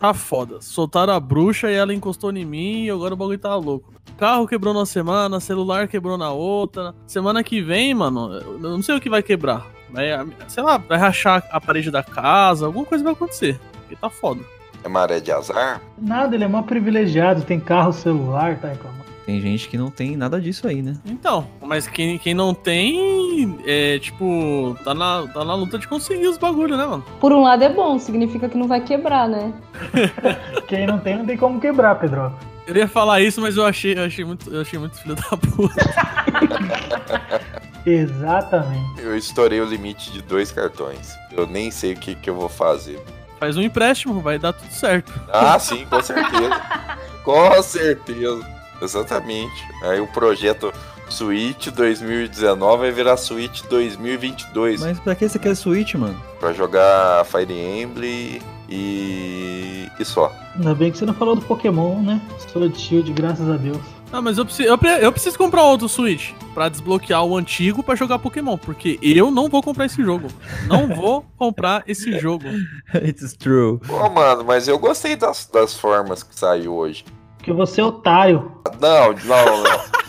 Tá foda. Soltaram a bruxa e ela encostou em mim e agora o bagulho tá louco. Carro quebrou na semana, celular quebrou na outra. Semana que vem, mano, eu não sei o que vai quebrar. Vai, sei lá, vai rachar a parede da casa, alguma coisa vai acontecer. Porque tá foda. É maré de azar? Nada, ele é mó privilegiado, tem carro, celular, tá reclamando. Tem gente que não tem nada disso aí, né? Então, mas quem, quem não tem, é tipo, tá na, tá na luta de conseguir os bagulhos, né, mano? Por um lado é bom, significa que não vai quebrar, né? Quem não tem, não tem como quebrar, Pedro. Eu ia falar isso, mas eu achei, eu achei muito, eu achei muito filho da puta. Exatamente. Eu estourei o limite de dois cartões. Eu nem sei o que, que eu vou fazer. Faz um empréstimo, vai dar tudo certo. Ah, sim, com certeza. com certeza. Exatamente. Aí o projeto Switch 2019 vai virar Switch 2022. Mas pra que você quer Switch, mano? Pra jogar Fire Emblem e. e só. Ainda bem que você não falou do Pokémon, né? Sword Shield, graças a Deus. Ah, mas eu preciso, eu, pre- eu preciso comprar outro Switch pra desbloquear o antigo pra jogar Pokémon, porque eu não vou comprar esse jogo. Não vou comprar esse jogo. It's true. Pô, mano, mas eu gostei das, das formas que saiu hoje. Porque você é otário. Não, não, não.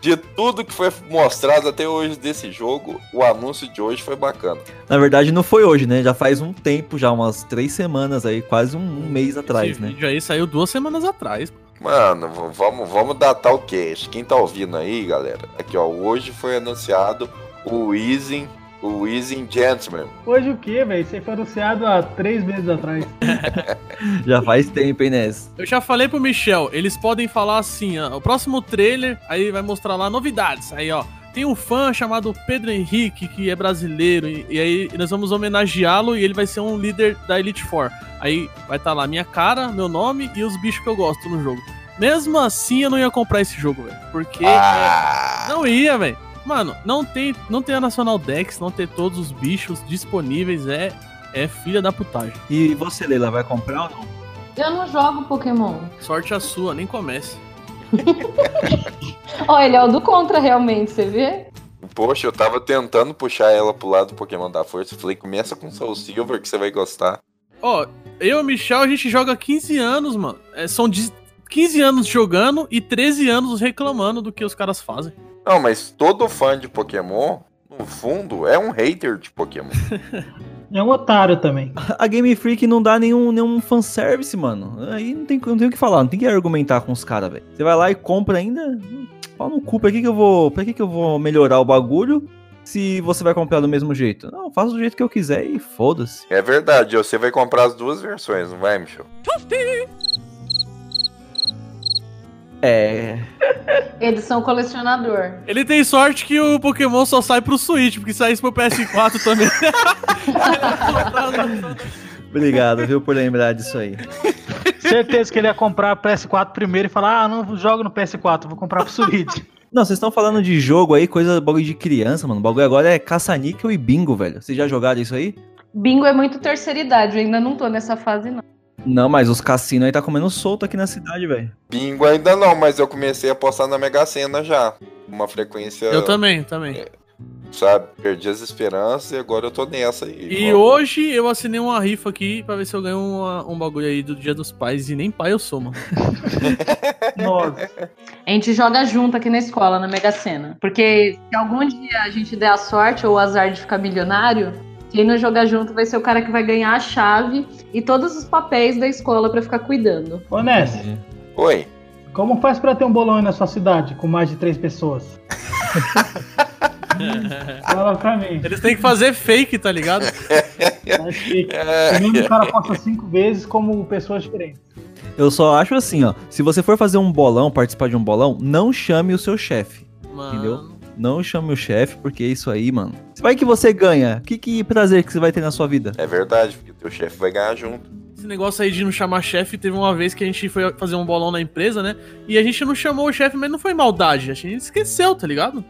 De tudo que foi mostrado até hoje desse jogo, o anúncio de hoje foi bacana. Na verdade, não foi hoje, né? Já faz um tempo, já umas três semanas aí, quase um, um mês atrás, esse né? vídeo aí saiu duas semanas atrás. Mano, vamos, vamos datar o cast. Quem tá ouvindo aí, galera? Aqui, ó. Hoje foi anunciado o Easing, o Easing Gentleman. Hoje o quê, velho? Isso aí foi anunciado há três meses atrás. Já faz tempo, hein, Ness? Eu já falei pro Michel, eles podem falar assim, ó, o próximo trailer, aí vai mostrar lá novidades. Aí, ó, tem um fã chamado Pedro Henrique, que é brasileiro, e, e aí nós vamos homenageá-lo e ele vai ser um líder da Elite Four. Aí vai estar lá minha cara, meu nome e os bichos que eu gosto no jogo. Mesmo assim, eu não ia comprar esse jogo, velho. Porque Ah, não ia, velho. Mano, não tem, não tem a Nacional Dex, não ter todos os bichos disponíveis, é, é filha da putagem. E você, Leila, vai comprar ou não? Eu não jogo Pokémon. Sorte a sua, nem comece. Ó, ele é o do contra, realmente, você vê? Poxa, eu tava tentando puxar ela pro lado do Pokémon da Força. Falei, começa com Soul Silver que você vai gostar. Ó, eu e o Michel, a gente joga há 15 anos, mano. É, são de 15 anos jogando e 13 anos reclamando do que os caras fazem. Não, mas todo fã de Pokémon, no fundo, é um hater de Pokémon. É um otário também. A Game Freak não dá nenhum, nenhum fanservice, mano. Aí não tem, não tem o que falar, não tem que argumentar com os caras, velho. Você vai lá e compra ainda. Pau no cu, pra que, que eu vou. Pra que, que eu vou melhorar o bagulho se você vai comprar do mesmo jeito? Não, faço do jeito que eu quiser e foda-se. é verdade, você vai comprar as duas versões, não vai, Michel? É. Edição colecionador. Ele tem sorte que o Pokémon só sai pro Switch, porque saísse pro PS4 também. Obrigado, viu, por lembrar disso aí. Certeza que ele ia comprar PS4 primeiro e falar: ah, não jogo no PS4, vou comprar pro Switch. Não, vocês estão falando de jogo aí, coisa bagulho de criança, mano. O bagulho agora é caça-níquel e bingo, velho. Vocês já jogaram isso aí? Bingo é muito terceira idade, eu ainda não tô nessa fase, não. Não, mas os cassinos aí tá comendo solto aqui na cidade, velho. Bingo ainda não, mas eu comecei a apostar na Mega Sena já. Uma frequência, eu também, também. sabe? Perdi as esperanças e agora eu tô nessa aí. E hoje eu assinei uma rifa aqui pra ver se eu ganho uma- um bagulho aí do Dia dos Pais. E nem pai eu sou, mano. Nossa. A gente joga junto aqui na escola, na Mega Sena. Porque se algum dia a gente der a sorte ou o azar de ficar milionário, quem não jogar junto vai ser o cara que vai ganhar a chave e todos os papéis da escola pra ficar cuidando. Ô, Ness, Oi. como faz pra ter um bolão aí na sua cidade com mais de três pessoas? Fala pra mim. Eles têm que fazer fake, tá ligado? Acho que o cara posta cinco vezes como pessoas diferentes. Eu só acho assim, ó. Se você for fazer um bolão, participar de um bolão, não chame o seu chefe. Entendeu? Não chame o chefe, porque isso aí, mano. Vai que você ganha. Que, que prazer que você vai ter na sua vida. É verdade, porque teu chefe vai ganhar junto. Esse negócio aí de não chamar chefe, teve uma vez que a gente foi fazer um bolão na empresa, né? E a gente não chamou o chefe, mas não foi maldade. A gente esqueceu, tá ligado?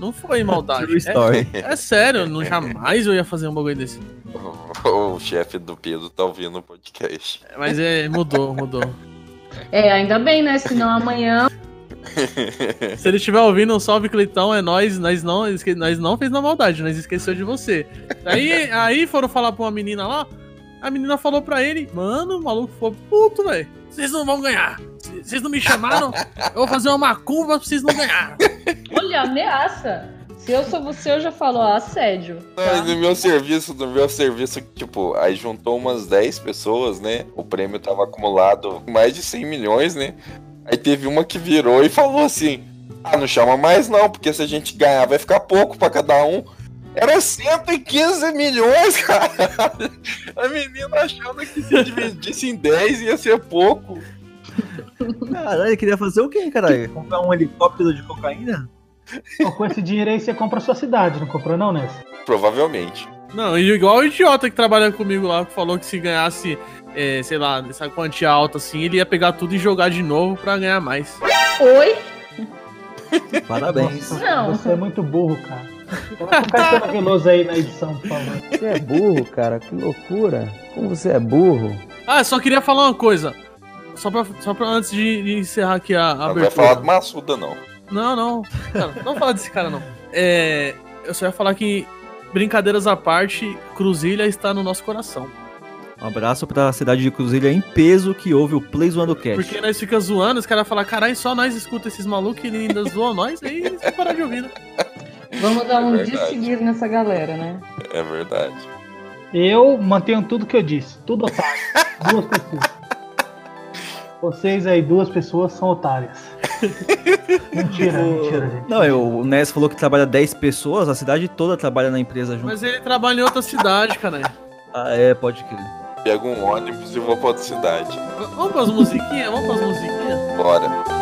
Não foi maldade. True story. É, é sério, não, jamais eu ia fazer um bagulho desse. O chefe do Pedro tá ouvindo o podcast. Mas é, mudou, mudou. É, ainda bem, né? Senão amanhã. Se ele estiver ouvindo, um salve Cleitão, é nós, nós não, nós não fez na maldade, nós esqueceu de você. Aí, aí foram falar pra uma menina lá, A menina falou pra ele, mano, o maluco ficou puto, velho. Vocês não vão ganhar. Vocês não me chamaram, eu vou fazer uma macumba pra vocês não ganharem. Olha, ameaça. Se eu sou você, eu já falo, ó, assédio. Tá? no meu serviço, no meu serviço, tipo, aí juntou umas 10 pessoas, né? O prêmio tava acumulado mais de 100 milhões, né? Aí teve uma que virou e falou assim: Ah, não chama mais não, porque se a gente ganhar vai ficar pouco pra cada um. Era 115 milhões, cara. A menina achando que se dividisse em 10 ia ser pouco. Caralho, ele queria fazer o quê, caralho? Comprar um helicóptero de cocaína? Pô, com esse dinheiro aí você compra a sua cidade, não comprou não, Ness? Provavelmente. Não, e igual o idiota que trabalha comigo lá, que falou que se ganhasse, é, sei lá, essa quantia alta assim, ele ia pegar tudo e jogar de novo pra ganhar mais. Oi? Parabéns. Nossa, Não. Você é muito burro, cara. Coloca o Caetano Veloso aí na edição, por favor. Você é burro, cara, que loucura. Como você é burro. Ah, só queria falar uma coisa. Só pra, só pra antes de, de encerrar aqui a, a Não vai abertura. falar do Massuda, não. Não, não. Cara, não fala desse cara, não. É, eu só ia falar que, brincadeiras à parte, Cruzilha está no nosso coração. Um abraço pra cidade de Cruzilha em peso que ouve o Play Zoando Cast. Porque nós fica zoando, os caras falam, caralho, só nós escuta esses malucos e ainda zoa nós, aí eles vão parar de ouvir, né? Vamos dar um É de verdade. seguir nessa galera, né? É verdade. Eu mantenho tudo que eu disse. Tudo otário. Duas pessoas. Vocês aí, duas pessoas, são otárias. Mentira, mentira, gente. Não, eu, o Ness falou que trabalha 10 pessoas, a cidade toda trabalha na empresa junto. Mas ele trabalha em outra cidade, caralho. Ah, é, pode crer. Pego um ônibus e vou pra outra cidade. Vamos pras musiquinhas? Vamos pras musiquinhas? Bora.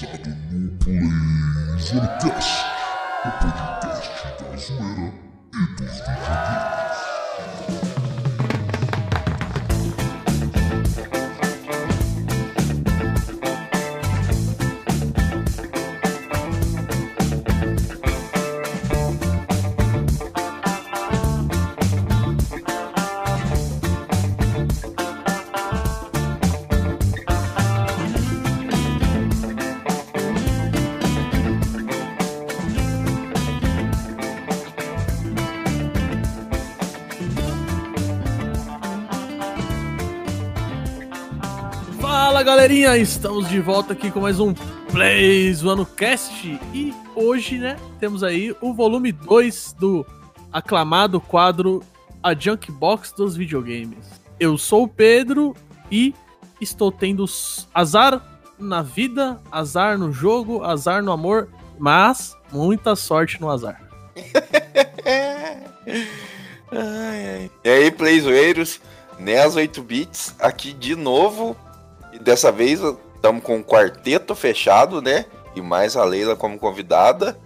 Sintonizado no Play Zonecast, o podcast da zoeira e dos videogames. Galerinha, estamos de volta aqui com mais um Play Zoando Cast e hoje, né, temos aí o volume 2 do aclamado quadro A Junk Box dos videogames. Eu sou o Pedro e estou tendo azar na vida, azar no jogo, azar no amor, mas muita sorte no azar. Ai, ai. E aí, playzoeiros, NES 8 bits aqui de novo. E dessa vez estamos com um quarteto fechado, né? E mais a Leila como convidada.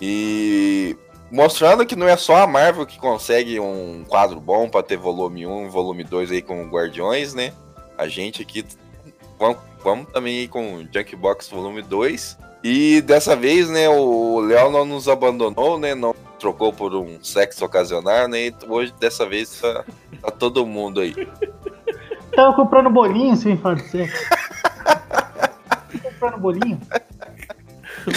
E mostrando que não é só a Marvel que consegue um quadro bom para ter volume 1 e volume 2 aí com Guardiões, né? A gente aqui vamos, vamos também com Junk Box volume 2. E dessa vez, né, o Léo não nos abandonou, né? Não trocou por um sexo ocasional, né? Hoje, dessa vez, tá, tá todo mundo aí. Tava comprando bolinho, sem falar de sexo. Tava comprando bolinho?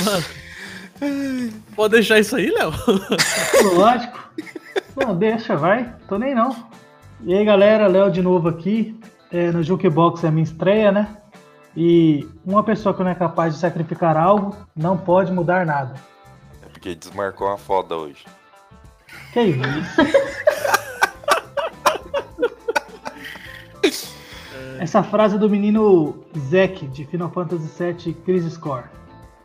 Mano, pode deixar isso aí, Léo? Lógico. Não, deixa, vai. Tô nem não. E aí, galera, Léo de novo aqui. É, no Jukebox é a minha estreia, né? E uma pessoa que não é capaz de sacrificar algo não pode mudar nada. É porque desmarcou uma foda hoje. Que isso? Essa frase é do menino Zack, de Final Fantasy VII Crisis Core.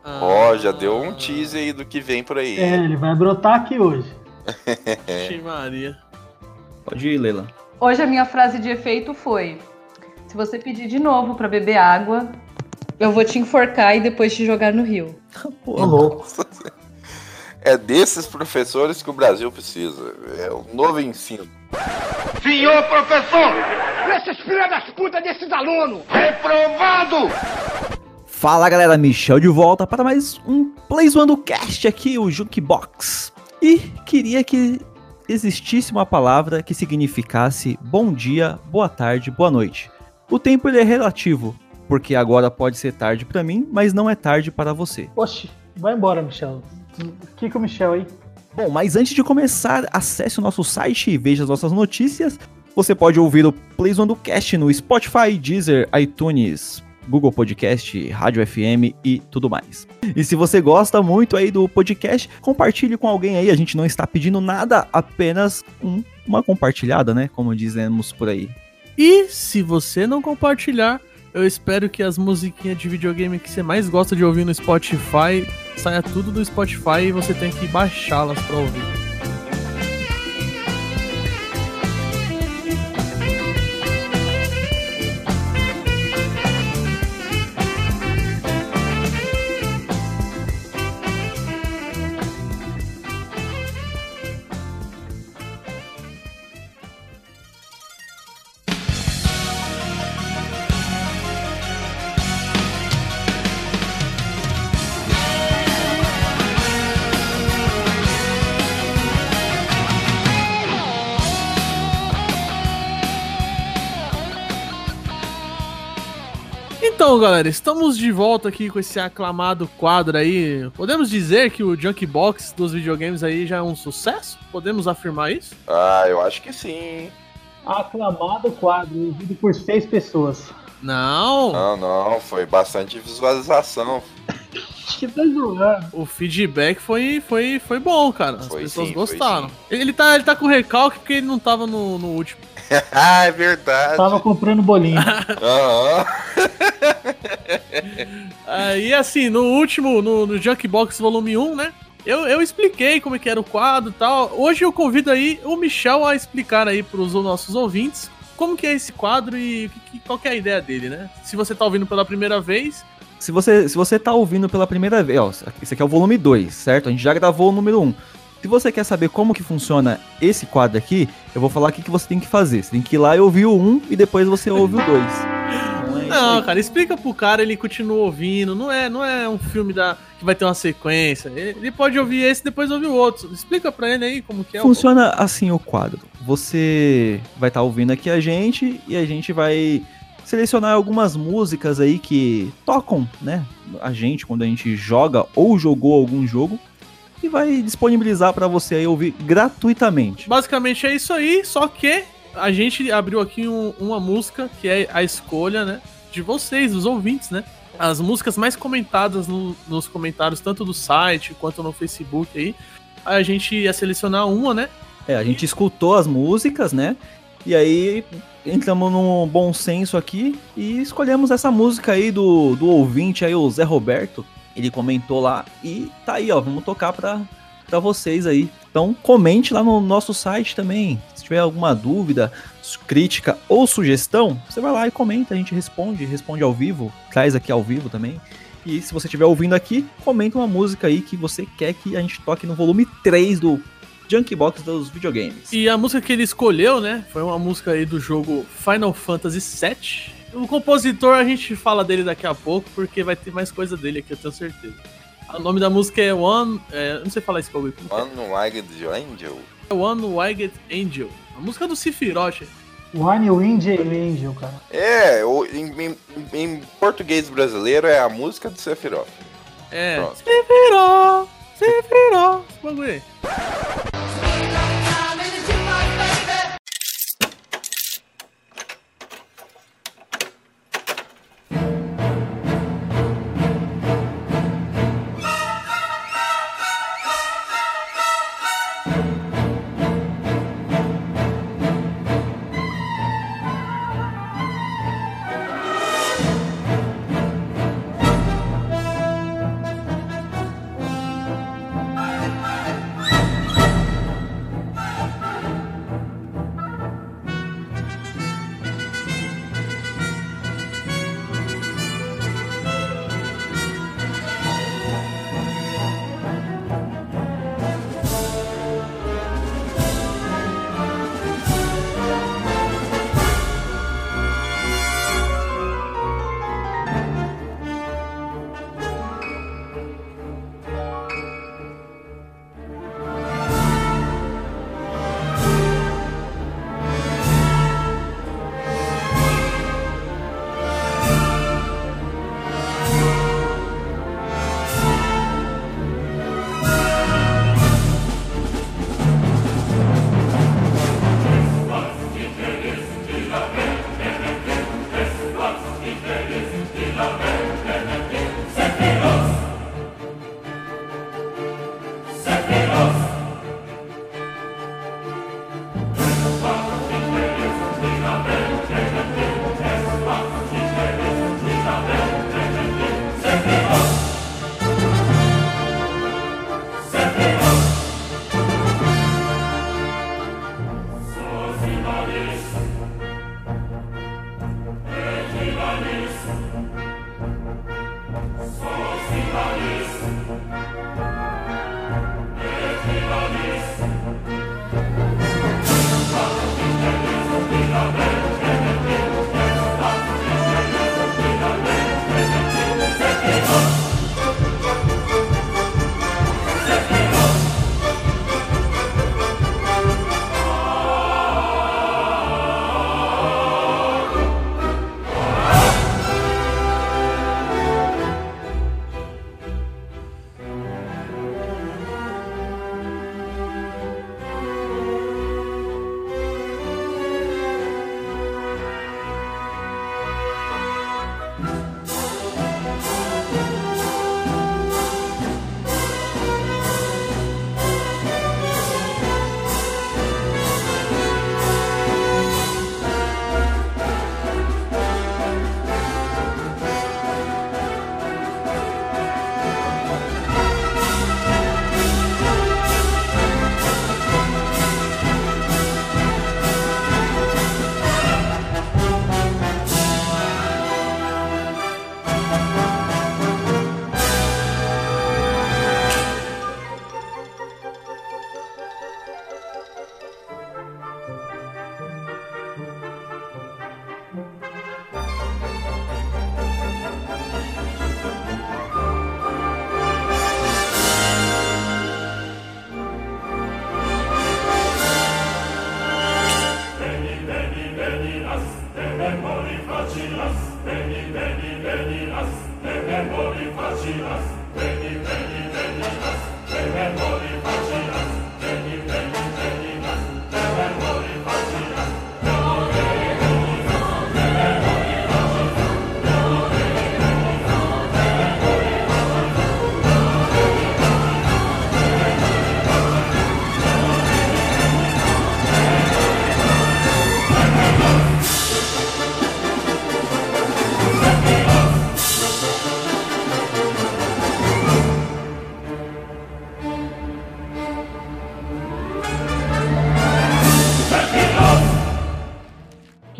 Ó, já deu um teaser aí do que vem por aí. É, ele vai brotar aqui hoje. Vixe Maria. Pode ir, Leila. Hoje a minha frase de efeito foi: Se você pedir de novo pra beber água, eu vou te enforcar e depois te jogar no rio. Ô, louco. É desses professores que o Brasil precisa. É o novo ensino. Senhor professor! Esses filhos das putas desses alunos! Reprovado! Fala galera, Michel de volta para mais um Play Zoando Cast aqui, o Jukebox. E queria que existisse uma palavra que significasse bom dia, boa tarde, boa noite. O tempo ele é relativo, porque agora pode ser tarde para mim, mas não é tarde para você. Oxe, vai embora, Michel. Fica o Michel aí. Bom, mas antes de começar, acesse o nosso site e veja as nossas notícias. Você pode ouvir o Play Zoando Cast no Spotify, Deezer, iTunes, Google Podcast, Rádio FM e tudo mais. E se você gosta muito aí do podcast, compartilhe com alguém aí. A gente não está pedindo nada, apenas um- uma compartilhada, né? Como dizemos por aí. E se você não compartilhar, eu espero que as musiquinhas de videogame que você mais gosta de ouvir no Spotify saia tudo do Spotify e você tem que baixá-las pra ouvir. Galera, estamos de volta aqui com esse aclamado quadro aí. Podemos dizer que o Junkbox dos videogames aí já é um sucesso? Podemos afirmar isso? Ah, eu acho que sim. Aclamado quadro, ouvido por seis pessoas. Não, Não, não, foi bastante visualização. Que tá zoando. o feedback foi, foi, foi bom, cara. As Foi pessoas sim, gostaram. Ele tá, ele tá com recalque porque ele não tava no, no último. ah, é verdade. Tava comprando bolinho. Aham. Ah, e assim, no último, no, no Junkbox Volume 1, né? Eu, eu expliquei como é que era o quadro e tal. Hoje eu convido aí o Michel a explicar aí pros nossos ouvintes como que é esse quadro e que- que- qual que é a ideia dele, né? Se você tá ouvindo pela primeira vez, Se você, se você tá ouvindo pela primeira vez, ó, esse aqui é o volume 2, certo? A gente já gravou o número 1. Um. Se você quer saber como que funciona esse quadro aqui, eu vou falar o que, que você tem que fazer. Você tem que ir lá e ouvir o 1 um, e depois você ouve o 2. Não é cara, explica pro cara, ele continua ouvindo. Não é, não é um filme da, que vai ter uma sequência. Ele, ele pode ouvir esse e depois ouvir o outro. Explica pra ele aí como que é. o- Funciona assim o quadro. Você vai estar ouvindo aqui a gente e a gente vai selecionar algumas músicas aí que tocam, né, a gente quando a gente joga ou jogou algum jogo e vai disponibilizar pra você aí ouvir gratuitamente. Basicamente é isso aí, só que a gente abriu aqui um- uma música que é a escolha, né, de vocês, dos ouvintes, né? As músicas mais comentadas no- nos comentários, tanto do site quanto no Facebook aí. A gente ia selecionar uma, né? É, a gente escutou as músicas, né? E aí entramos num bom senso aqui e escolhemos essa música aí do, do ouvinte aí, o Zé Roberto. Ele comentou lá e tá aí, ó, vamos tocar pra, pra vocês aí. Então comente lá no nosso site também. Se tiver alguma dúvida, crítica ou sugestão, você vai lá e comenta, a gente responde, responde ao vivo, traz aqui ao vivo também. E se você estiver ouvindo aqui, comenta uma música aí que você quer que a gente toque no volume 3 do Junkbox dos videogames. E a música que ele escolheu, né? Foi uma música aí do jogo Final Fantasy VII. O compositor a gente fala dele daqui a pouco, porque vai ter mais coisa dele aqui, eu tenho certeza. O nome da música é One. é, não sei falar esse bagulho. é? One Wild Angel. One Winged Angel. A música do Sephiroth. One Wind Angel, cara. É, o- em, em- em português brasileiro é a música do Sephiroth. É. Sephiroth, Sephiroth. Esse bagulho aí.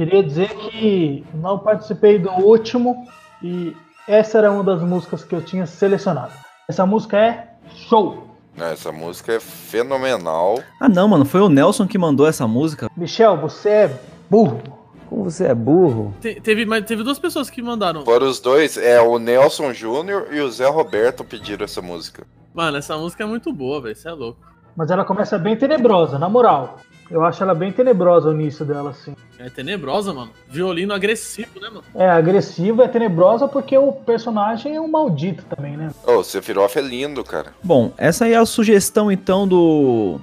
Queria dizer que não participei do último e essa era uma das músicas que eu tinha selecionado. Essa música é show. Essa música é fenomenal. Ah, não, mano, foi o Nelson que mandou essa música. Michel, você é burro. Como você é burro? Te- teve, mas teve duas pessoas que mandaram. Foram os dois, é o Nelson Júnior e o Zé Roberto pediram essa música. Mano, essa música é muito boa, velho. Você é louco. Mas ela começa bem tenebrosa, na moral. Eu acho ela bem tenebrosa o início dela, assim. É tenebrosa, mano. Violino agressivo, né, mano? É agressiva, é tenebrosa porque o personagem é um maldito também, né? Ô, o Sephiroth é lindo, cara. Bom, essa aí é a sugestão então do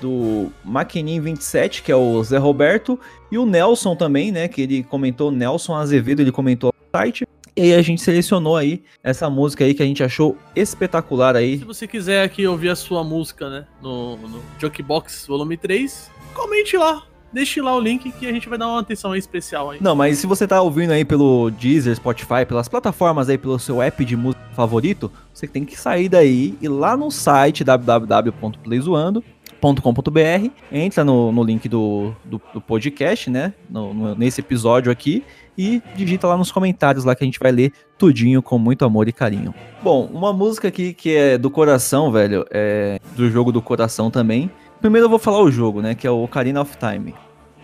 do Maquinin 27, que é o Zé Roberto, e o Nelson também, né, que ele comentou, Nelson Azevedo, ele comentou no site. E aí a gente selecionou aí essa música aí que a gente achou espetacular aí. Se você quiser aqui ouvir a sua música, né, no, no Jukebox Volume 3, comente lá. Deixe lá o link que a gente vai dar uma atenção especial aí. Não, mas se você tá ouvindo aí pelo Deezer, Spotify, pelas plataformas aí, pelo seu app de música favorito, você tem que sair daí e lá no site www.playzoando.com.br, entra no, no link do, do, do podcast, né, no- no- nesse episódio aqui, e digita lá nos comentários lá que a gente vai ler tudinho com muito amor e carinho. Bom, uma música aqui que é do coração, velho, é do jogo do coração também. Primeiro eu vou falar o jogo, né, que é o Ocarina of Time.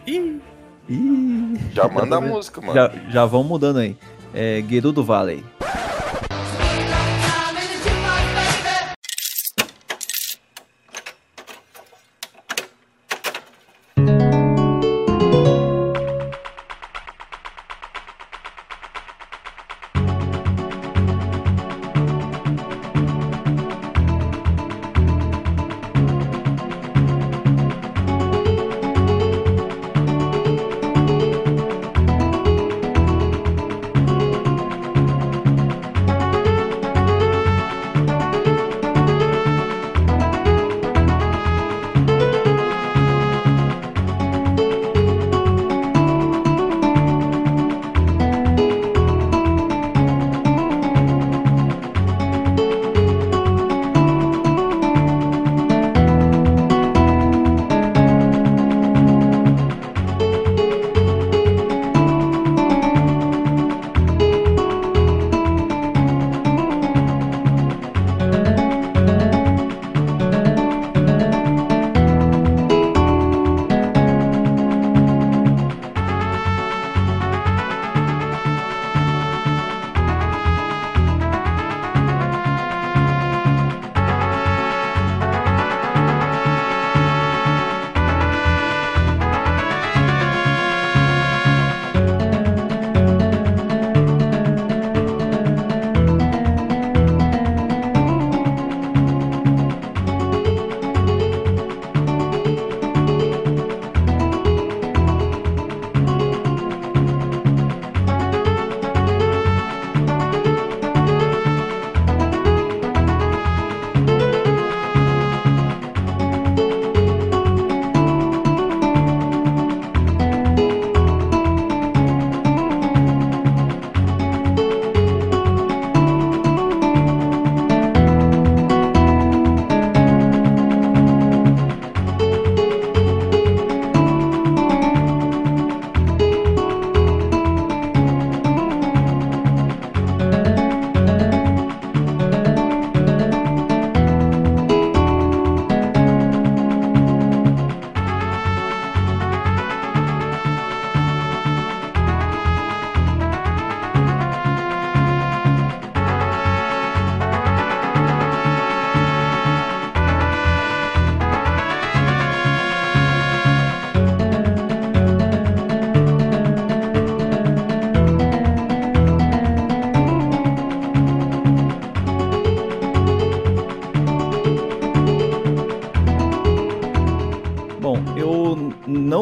Ih, Ih, Já manda a música, mano. já, já vão mudando aí. É Gerudo Valley.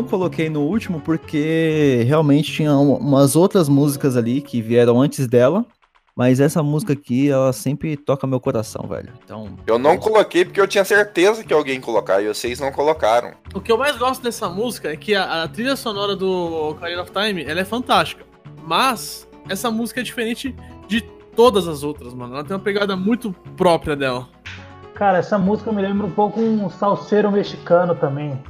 Coloquei no último porque realmente tinha um- umas outras músicas ali que vieram antes dela. Mas essa música aqui, ela sempre toca meu coração, velho. Então, Eu não coloquei porque eu tinha certeza que alguém ia colocar e vocês não colocaram. O que eu mais gosto dessa música é que a, a trilha sonora do Ocarina of Time, ela é fantástica. Mas essa música é diferente de todas as outras, mano. Ela tem uma pegada muito própria dela. Cara, essa música me lembra um pouco um salseiro mexicano também.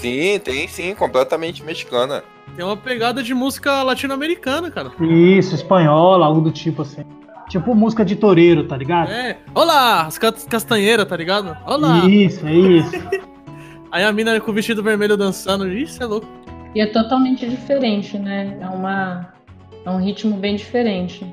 Sim, tem sim, completamente mexicana. Tem uma pegada de música latino-americana, cara. Isso, espanhola, algo do tipo assim. Tipo música de toureiro, tá ligado? É. Olá, as ca- castanheiras, tá ligado? Olá. Isso, é isso. Aí a mina com o vestido vermelho dançando. Isso é louco. E é totalmente diferente, né? É uma. É um ritmo bem diferente.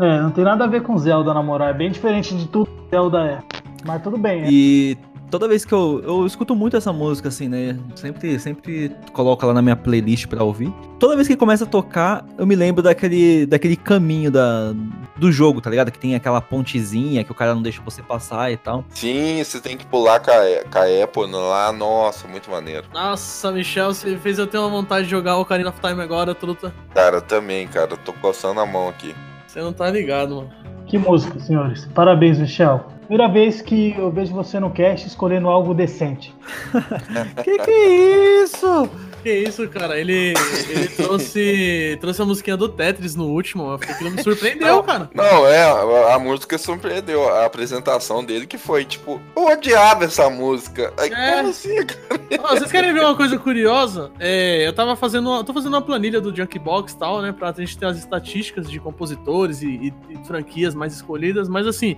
É, não tem nada a ver com Zelda namorar. É bem diferente de tudo que Zelda é. Mas tudo bem, é. E toda vez que eu, eu escuto muito essa música, assim, né? Sempre, sempre coloco ela na minha playlist pra ouvir. Toda vez que começa a tocar, eu me lembro daquele, daquele caminho da, do jogo, tá ligado? Que tem aquela pontezinha que o cara não deixa você passar e tal. Sim, você tem que pular com a, com a Apple lá, nossa, muito maneiro. Nossa, Michel, você fez eu ter uma vontade de jogar o Ocarina of Time agora, truta. Cara, também, cara, eu tô coçando a mão aqui. Você não tá ligado, mano. Que música, senhores. Parabéns, Michel. Primeira vez que eu vejo você no cast escolhendo algo decente. que que é isso? Que isso, cara? Ele, ele trouxe, trouxe a musiquinha do Tetris no último. Aquilo me surpreendeu, cara. Não, é, a, a música surpreendeu. A apresentação dele que foi, tipo, eu odiava essa música. Aí, É. como assim, cara? Ó, vocês querem ver uma coisa curiosa? É, eu tava fazendo, uma- tô fazendo uma planilha do Junkbox e tal, né, pra gente ter as estatísticas de compositores e, e- e franquias mais escolhidas, mas assim,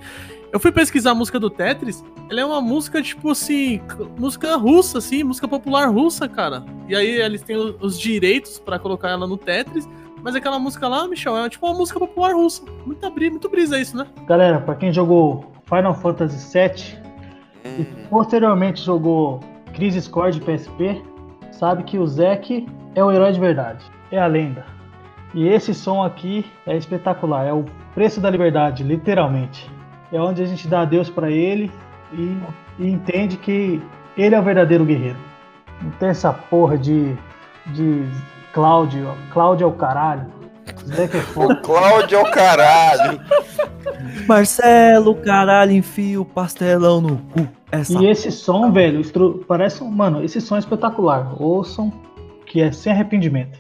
eu fui pesquisar a música do Tetris, ela é uma música, tipo assim, música russa, assim, música popular russa, cara. E aí eles têm os direitos pra colocar ela no Tetris, mas aquela música lá, Michel, é tipo uma música popular russa. Muito, bri- muito brisa isso, né? Galera, pra quem jogou Final Fantasy VII e Hum, posteriormente jogou Crisis Core de PSP, sabe que o Zack é o herói de verdade. É a lenda. E esse som aqui é espetacular. É o preço da liberdade, literalmente. É onde a gente dá adeus pra ele e, e entende que ele é o verdadeiro guerreiro. Não tem essa porra de, de Cláudio. Cláudio é o caralho. Zack é foda. O Cláudio é o caralho. Marcelo, caralho, enfia o pastelão no cu. Essa E esse som, velho, estru- parece um. Mano, esse som é espetacular. Ouçam, que é sem arrependimento.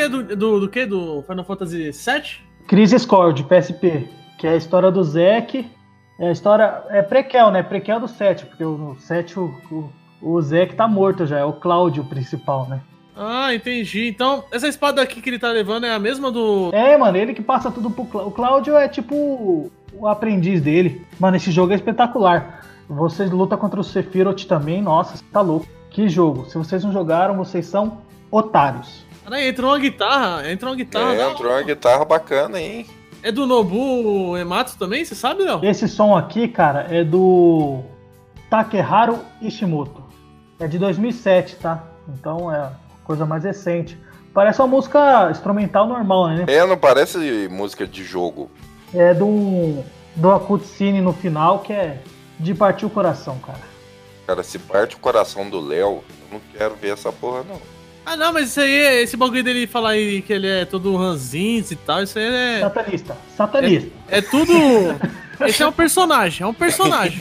É do, do, do quê? Do Final Fantasy VII? Crisis Core de PSP, que é a história do Zack. É a história. É prequel, né? Prequel do 7, porque o 7 o, o, o Zack tá morto já, é o Cláudio principal, né? Ah, entendi. Então, essa espada aqui que ele tá levando é a mesma do. É, mano, ele que passa tudo pro Cláudio. O Cláudio é tipo o, aprendiz dele. Mano, esse jogo é espetacular. Você luta contra o Sephiroth também, nossa, você tá louco. Que jogo. Se vocês não jogaram, vocês são otários. Peraí, entrou uma guitarra. Entrou uma guitarra. É, entrou uma guitarra bacana, hein? É do Nobu Ematsu também? Você sabe, não? Esse som aqui, cara, é do Takeharu Ishimoto. É de 2007, tá? Então é coisa mais recente. Parece uma música instrumental normal, né? É, não parece música de jogo. É de um de uma cutscene no final que é de partir o coração, cara. Cara, se parte o coração do Léo, eu não quero ver essa porra, não. Ah, não, mas isso aí, é- esse bagulho dele falar aí que ele é todo ranzinhos e tal, isso aí é. Satanista, satanista. É tudo. Esse é um personagem, é um personagem.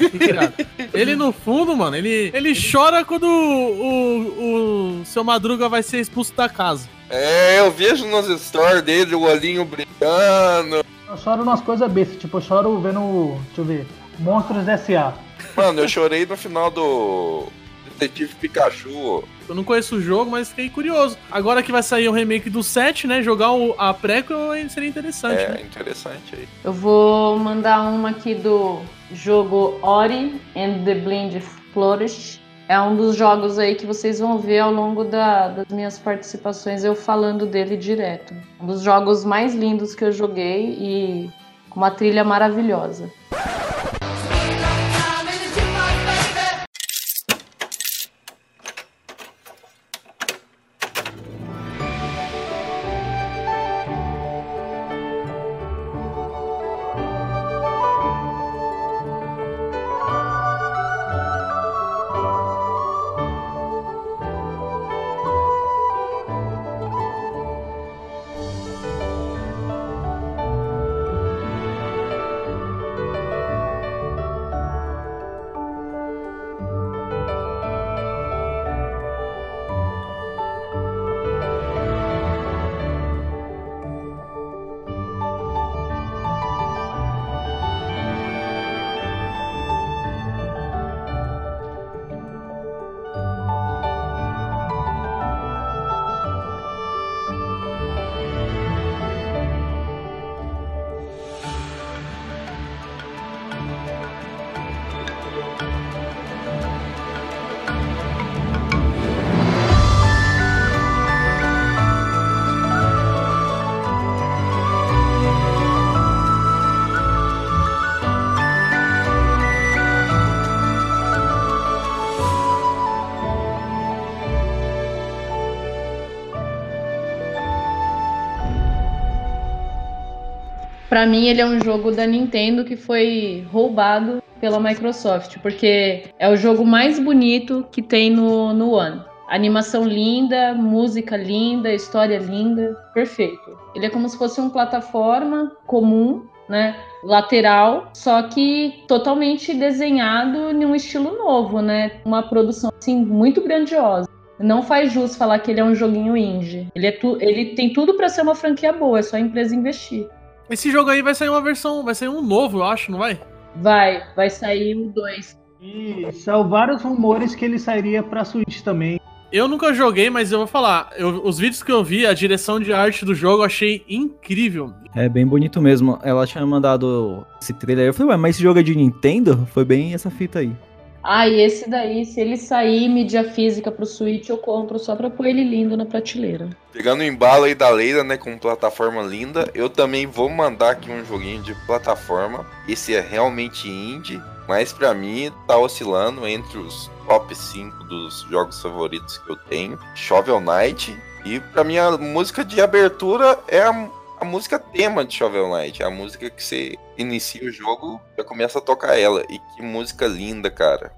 Ele, no fundo, mano, ele, ele chora quando o, o, o seu Madruga vai ser expulso da casa. É, eu vejo nos stories dele o olhinho brilhando. Eu choro nas coisas bestas, tipo, eu choro vendo, deixa eu ver, Monstros S.A. Mano, eu chorei no final do Detetive Pikachu. Eu não conheço o jogo, mas fiquei curioso. Agora que vai sair o remake do 7, né? Jogar o, a prequel seria interessante, É, né? interessante aí. Eu vou mandar uma aqui do jogo Ori and the Blind Flourish. É um dos jogos aí que vocês vão ver ao longo da- das minhas participações eu falando dele direto. Um dos jogos mais lindos que eu joguei e com uma trilha maravilhosa. Pra mim, ele é um jogo da Nintendo que foi roubado pela Microsoft, porque é o jogo mais bonito que tem no, no One. Animação linda, música linda, história linda, perfeito. Ele é como se fosse uma plataforma comum, né? Lateral, só que totalmente desenhado em um estilo novo, né? Uma produção assim muito grandiosa. Não faz jus falar que ele é um joguinho indie. Ele, é tu, ele tem tudo pra ser uma franquia boa, é só a empresa investir. Esse jogo aí vai sair uma versão, vai sair um novo, eu acho, não vai? Vai, vai sair o 2. E saiu vários rumores que ele sairia pra Switch também. Eu nunca joguei, mas eu vou falar. eu- os vídeos que eu vi, a direção de arte do jogo, eu achei incrível. É bem bonito mesmo. Ela tinha mandado esse trailer. Eu falei, ué, mas esse jogo é de Nintendo? Foi bem essa fita aí. Ah, e esse daí, se ele sair mídia física pro Switch, eu compro só pra pôr ele lindo na prateleira. Pegando o embalo aí da Leila, né, com plataforma linda, eu também vou mandar aqui um joguinho de plataforma. Esse é realmente indie, mas pra mim tá oscilando entre os top 5 dos jogos favoritos que eu tenho. Shovel Knight. E pra mim a música de abertura é a, a música tema de Shovel Knight. É a música que você inicia o jogo, já começa a tocar ela. E que música linda, cara.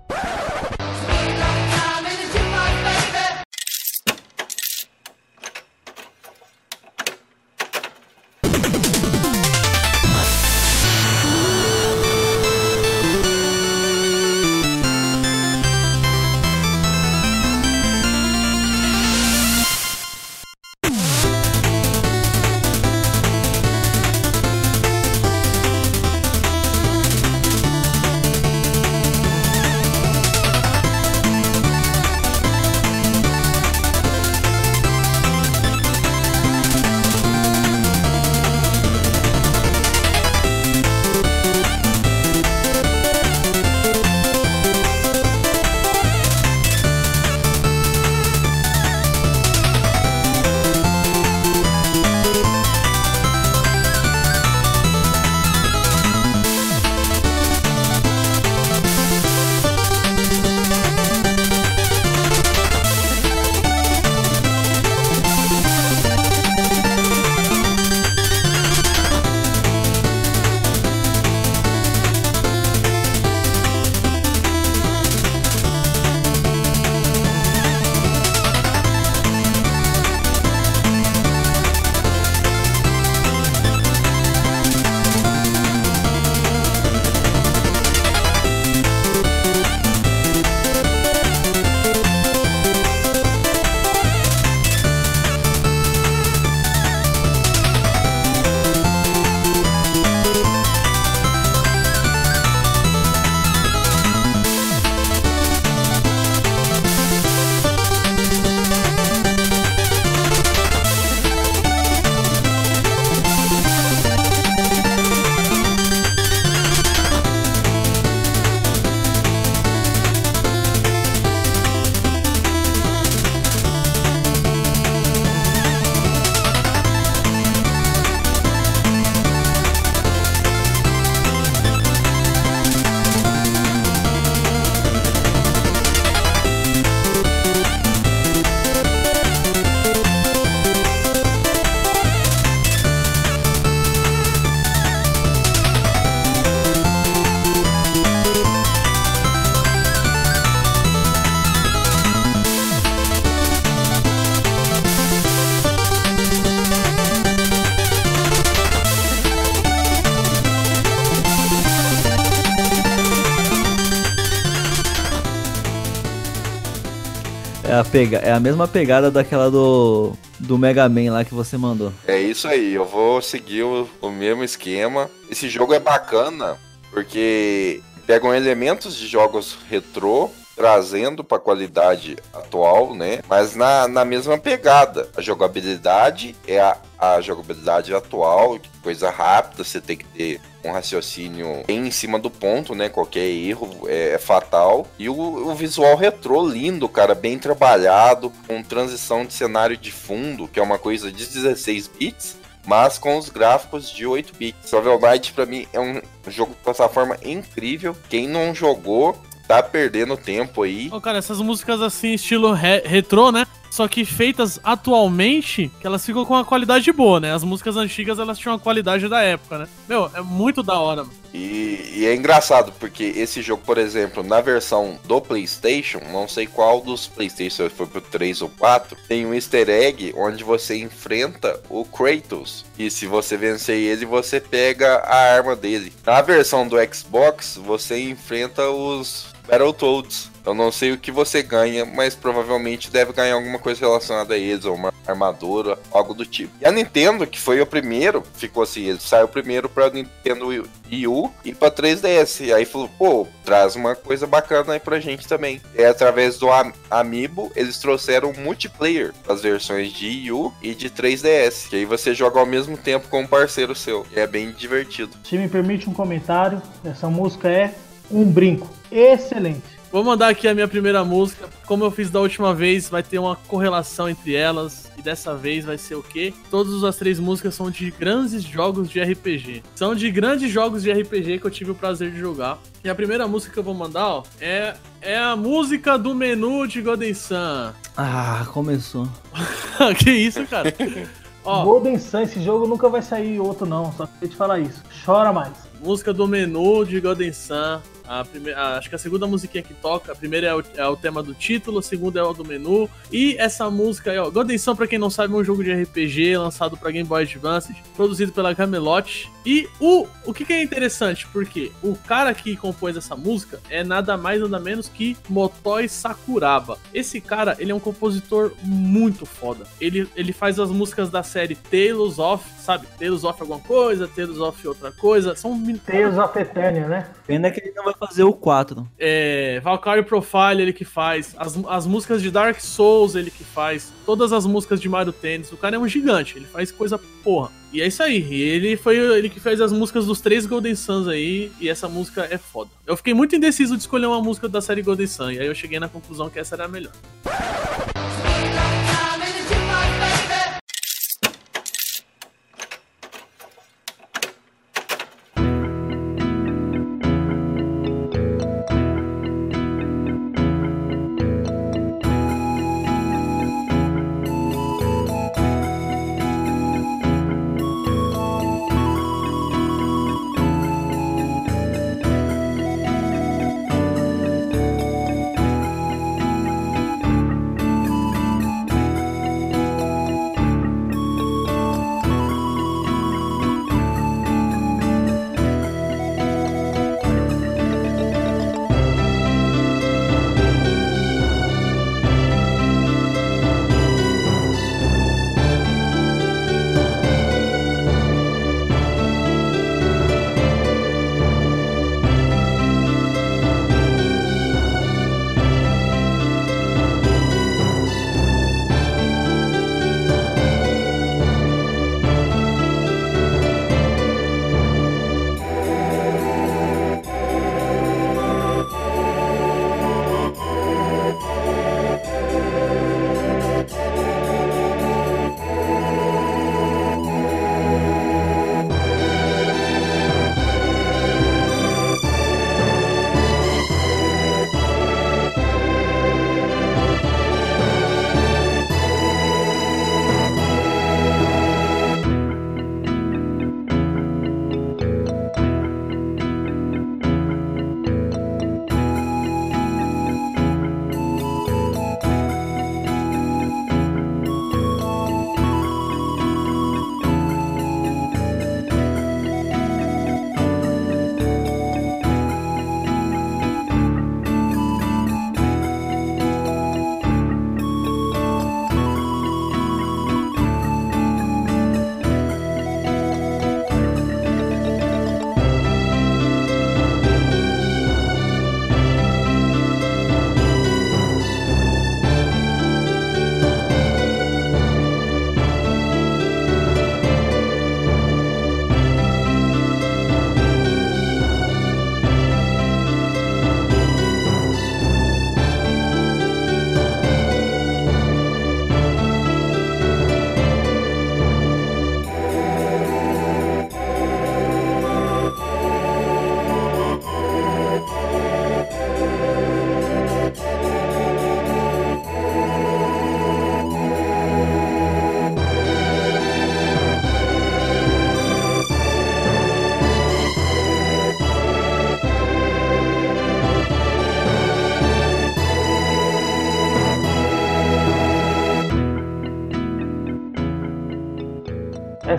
Pega... é a mesma pegada daquela do, do Mega Man lá que você mandou. É isso aí, eu vou seguir o, o mesmo esquema. Esse jogo é bacana porque pegam elementos de jogos retrô, trazendo para qualidade atual, né? Mas na, na mesma pegada. A jogabilidade é a, a jogabilidade atual, coisa rápida, você tem que ter um raciocínio bem em cima do ponto, né? Qualquer erro é, é fatal. E o, o, visual retrô lindo, cara, bem trabalhado, com transição de cenário de fundo, que é uma coisa de 16 bits. Mas com os gráficos de 8 bits. Shovel Knight, pra mim, é um jogo de plataforma incrível. Quem não jogou, tá perdendo tempo aí. Ô, cara, essas músicas assim, estilo re retrô, né? Só que feitas atualmente, que elas ficam com uma qualidade boa, né? As músicas antigas, elas tinham a qualidade da época, né? Meu, é muito da hora, mano. E, e, é engraçado, porque esse jogo, por exemplo, na versão do PlayStation, não sei qual dos PlayStation, foi pro 3 ou 4, tem um easter egg onde você enfrenta o Kratos. E se você vencer ele, você pega a arma dele. Na versão do Xbox, você enfrenta os Battletoads. Eu não sei o que você ganha, mas provavelmente deve ganhar alguma coisa relacionada a eles, ou uma armadura, algo do tipo. E a Nintendo, que foi o primeiro, ficou assim, ele saiu primeiro pra Nintendo Wii U e pra 3DS. E aí falou, pô, traz uma coisa bacana aí pra gente também. É através do Am Amiibo, eles trouxeram multiplayer das versões de Wii U e de 3DS. Que aí você joga ao mesmo tempo com um parceiro seu. E é bem divertido. Se me permite um comentário, essa música é um brinco. Excelente. Vou mandar aqui a minha primeira música. Como eu fiz da última vez, vai ter uma correlação entre elas. E dessa vez vai ser o quê? Todas as três músicas são de grandes jogos de RPG. São de grandes jogos de RPG que eu tive o prazer de jogar. E a primeira música que eu vou mandar, ó, é, é a música do menu de Golden Sun. Ah, começou. que isso, cara? ó, Golden Sun, esse jogo nunca vai sair outro não, só queria te falar isso. Chora mais. Música do menu de Golden Sun. A primeira, a, acho que a segunda musiquinha que toca, a primeira é o, é o, tema do título, a segunda é o do menu. E essa música aí, ó, Golden Sun, pra quem não sabe, é um jogo de RPG lançado pra Game Boy Advance, produzido pela Camelot. E o, o que, que é interessante, porque o cara que compôs essa música é nada mais nada menos que Motoi Sakuraba. Esse cara, ele é um compositor muito foda. Ele, ele faz as músicas da série Tales of, sabe? Tales of alguma coisa, Tales of outra coisa. São Tales of Eternia, né? Pena que ele não vai fazer o 4. É, Valkyrie Profile ele que faz, as, as músicas de Dark Souls ele que faz, todas as músicas de Mario Tennis, o cara é um gigante, ele faz coisa porra. E é isso aí, e ele foi ele que fez as músicas dos três Golden Suns aí, e essa música é foda. Eu fiquei muito indeciso de escolher uma música da série Golden Sun, e aí eu cheguei na conclusão que essa era a melhor.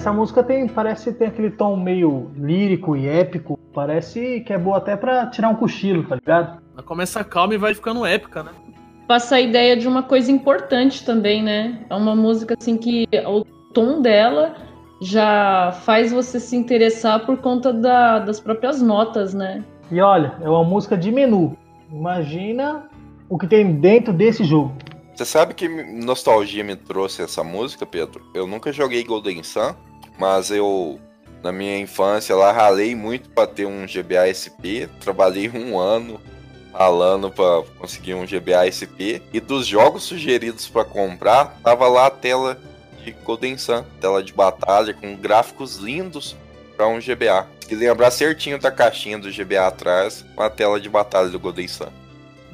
Essa música tem, parece ter aquele tom meio lírico e épico. Parece que é boa até pra tirar um cochilo, tá ligado? Ela começa calma e vai ficando épica, né? Passa a ideia de uma coisa importante também, né? É uma música assim que o tom dela já faz você se interessar por conta da- das próprias notas, né? E olha, é uma música de menu. Imagina o que tem dentro desse jogo. Você sabe que nostalgia me trouxe essa música, Pedro? Eu nunca joguei Golden Sun, mas eu, na minha infância, lá ralei muito pra ter um GBA SP. Trabalhei um ano ralando pra conseguir um GBA SP. E dos jogos sugeridos pra comprar, tava lá a tela de Golden Sun, tela de batalha com gráficos lindos pra um GBA. E lembrar certinho da caixinha do GBA atrás, com a tela de batalha do Golden Sun.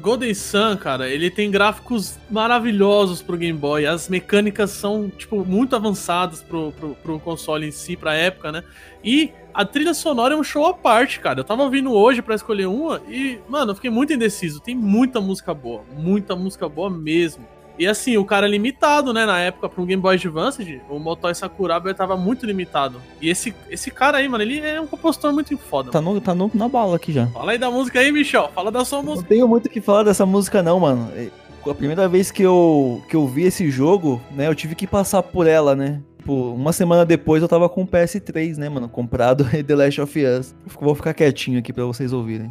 Golden Sun, cara, ele tem gráficos maravilhosos pro Game Boy. As mecânicas são, tipo, muito avançadas pro, pro, pro console em si, pra época, né? E a trilha sonora é um show à parte, cara. Eu tava ouvindo hoje pra escolher uma e, mano, eu fiquei muito indeciso. Tem muita música boa, muita música boa mesmo. E assim, o cara é limitado, né? Na época, pro Game Boy Advance, o Motoi Sakuraba tava muito limitado. E esse, esse cara aí, mano, ele é um compositor muito foda. Tá, no, tá no- na bala aqui já. Fala aí da música aí, Michel. Fala da sua Não música. tenho muito o que falar dessa música não, mano. É, A primeira vez que eu, que eu vi esse jogo, né, eu tive que passar por ela, né? Tipo, uma semana depois eu tava com o PS3, né, mano, comprado e The Last of Us. Vou ficar quietinho aqui pra vocês ouvirem.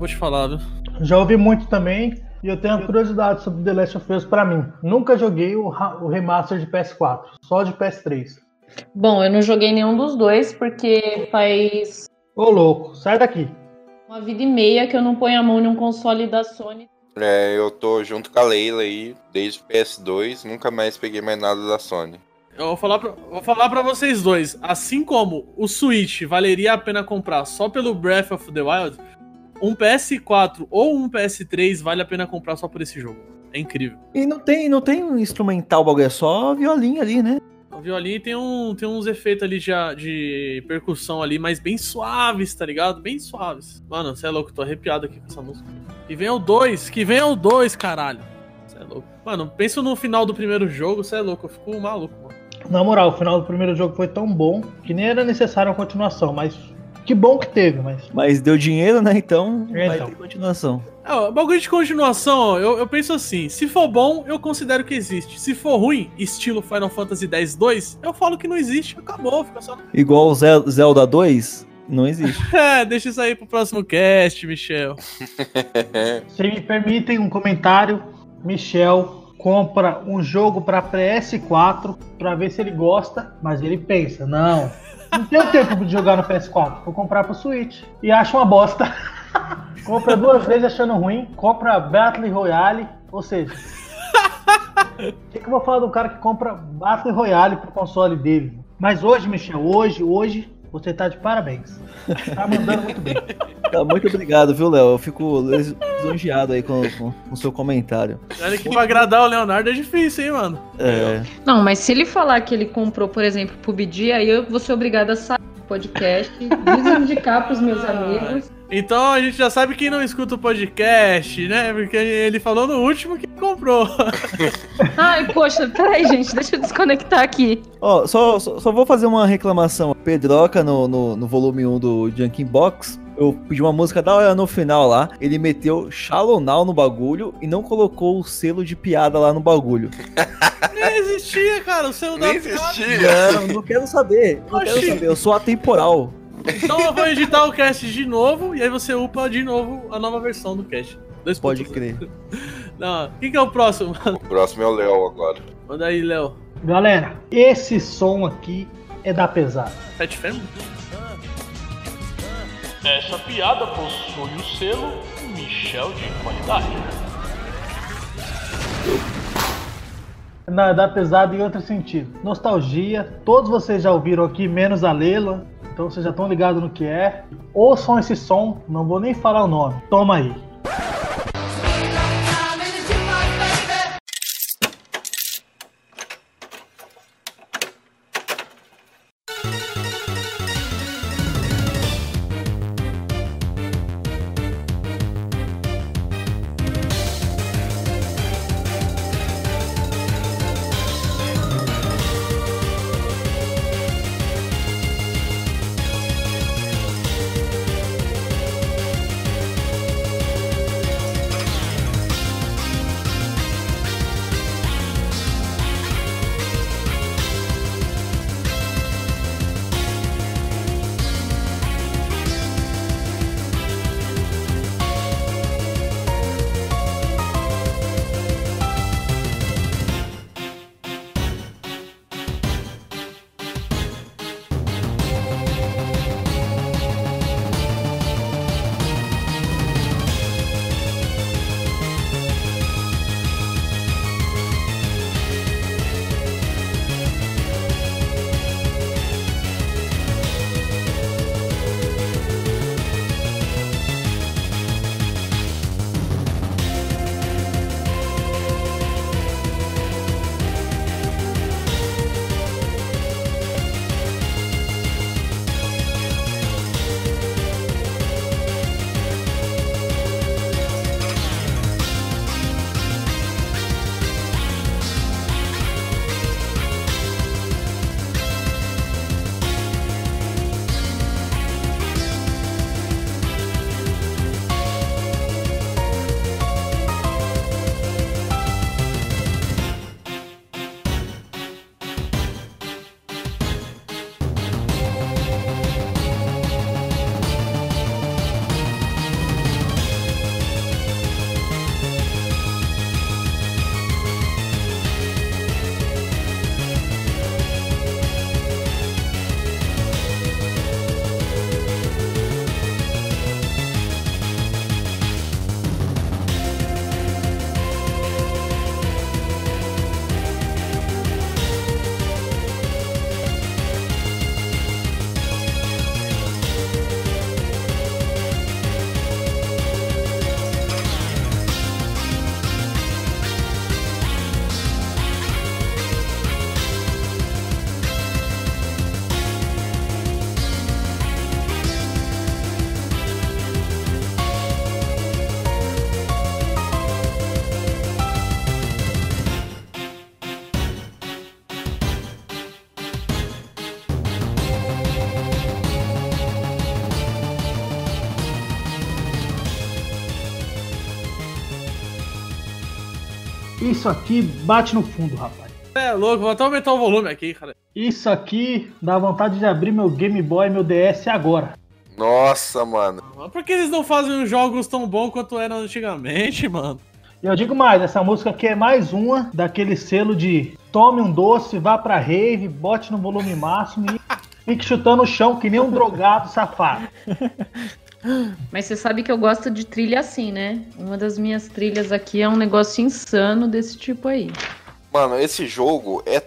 Vou te falar, viu? Já ouvi muito também e eu tenho uma curiosidade sobre The Last of Us pra mim. Nunca joguei o, o remaster de PS4, só de PS3. Bom, eu não joguei nenhum dos dois porque faz Ô louco, sai daqui. uma vida e meia que eu não ponho a mão num console da Sony. É, eu tô junto com a Leila aí desde o PS2, nunca mais peguei mais nada da Sony. Eu vou falar, pra, vou falar pra vocês dois. Assim como o Switch valeria a pena comprar só pelo Breath of the Wild, um PS4 ou um PS3 vale a pena comprar só por esse jogo. É incrível. E não tem, não tem um instrumental, o bagulho, é só violinho ali, né? O violinho tem, um, tem uns efeitos ali de, de percussão ali, mas bem suaves, tá ligado? Bem suaves. Mano, você é louco, tô arrepiado aqui com essa música. Que venha o 2, que venha o 2, caralho. Você é louco. Mano, pensa no final do primeiro jogo, você é louco, eu fico maluco, mano. Na moral, o final do primeiro jogo foi tão bom que nem era necessário uma continuação, mas que bom que teve, mas. Mas deu dinheiro, né? Então É, vai então. ter continuação. É, o bagulho de continuação, ó, eu, eu penso assim: se for bom, eu considero que existe. Se for ruim, estilo Final Fantasy X-2, eu falo que não existe, acabou, fica só. Igual o Zel- Zelda 2, não existe. É, deixa isso aí pro próximo cast, Michel. Se me permitem um comentário, Michel compra um jogo para PS4 para ver se ele gosta, mas ele pensa, não, não tenho tempo de jogar no PS4, vou comprar pro Switch e acha uma bosta. compra duas vezes achando ruim, compra Battle Royale, ou seja, o que, que eu vou falar do cara que compra Battle Royale pro console dele? Mas hoje, Michel, hoje, hoje você tá de parabéns. Tá mandando muito bem. Tá, muito obrigado, viu, Léo? Eu fico lisonjeado aí com com o seu comentário. Olha que pra agradar o Leonardo é difícil, hein, mano? É, Não, mas se ele falar que ele comprou, por exemplo, PUBG, aí eu vou ser obrigada a sair do podcast, desindicar pros meus amigos. Então a gente já sabe quem não escuta o podcast, né? Porque ele falou no último que comprou. Ai, poxa, peraí, gente, deixa eu desconectar aqui. Ó, só, só, só vou fazer uma reclamação. Pedroca no, no, no volume 1 do Junkin Box. Eu pedi uma música da hora no final lá. Ele meteu Shallow Now no bagulho e não colocou o selo de piada lá no bagulho. Nem existia, cara, o da Nem existia. Não, não quero saber. Não quero Oxi. saber. Eu sou atemporal. Então eu vou editar o cast de novo e aí você upa de novo a nova versão do cast. Dois Pode pontos. crer. Não, quem que é o próximo? mano? O próximo é o Léo agora. Manda aí, Léo. Galera, esse som aqui é da pesada. Pet Family? Essa piada possui o selo Michel de qualidade. Na, da pesada em outro sentido. Nostalgia, todos vocês já ouviram aqui, menos a Lela, então vocês já estão ligados no que é. Ouçam esse som, não vou nem falar o nome. Toma aí. Isso aqui bate no fundo, rapaz. É louco, vou até aumentar o volume aqui, cara. Isso aqui dá vontade de abrir meu Game Boy e meu DS agora. Nossa, mano. Por que eles não fazem jogos tão bons quanto eram antigamente, mano? E eu digo mais, essa música aqui é mais uma daquele selo de tome um doce, vá pra rave, bote no volume máximo e fique chutando o chão que nem um drogado safado. Mas você sabe que eu gosto de trilha assim, né? Uma das minhas trilhas aqui é um negócio insano desse tipo aí. Mano, esse jogo é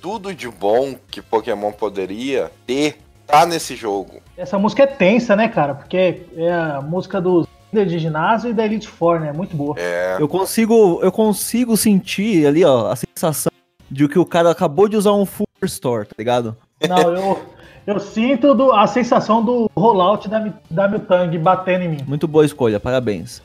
tudo de bom que Pokémon poderia ter, tá nesse jogo. Essa música é tensa, né, cara? Porque é a música do líder de ginásio e da Elite Four, né? Muito boa. É. Eu consigo, eu consigo sentir ali, ó, a sensação de que o cara acabou de usar um full store, tá ligado? Não, eu, eu sinto do- a sensação do rollout da, da Miltang batendo em mim. Muito boa escolha, parabéns.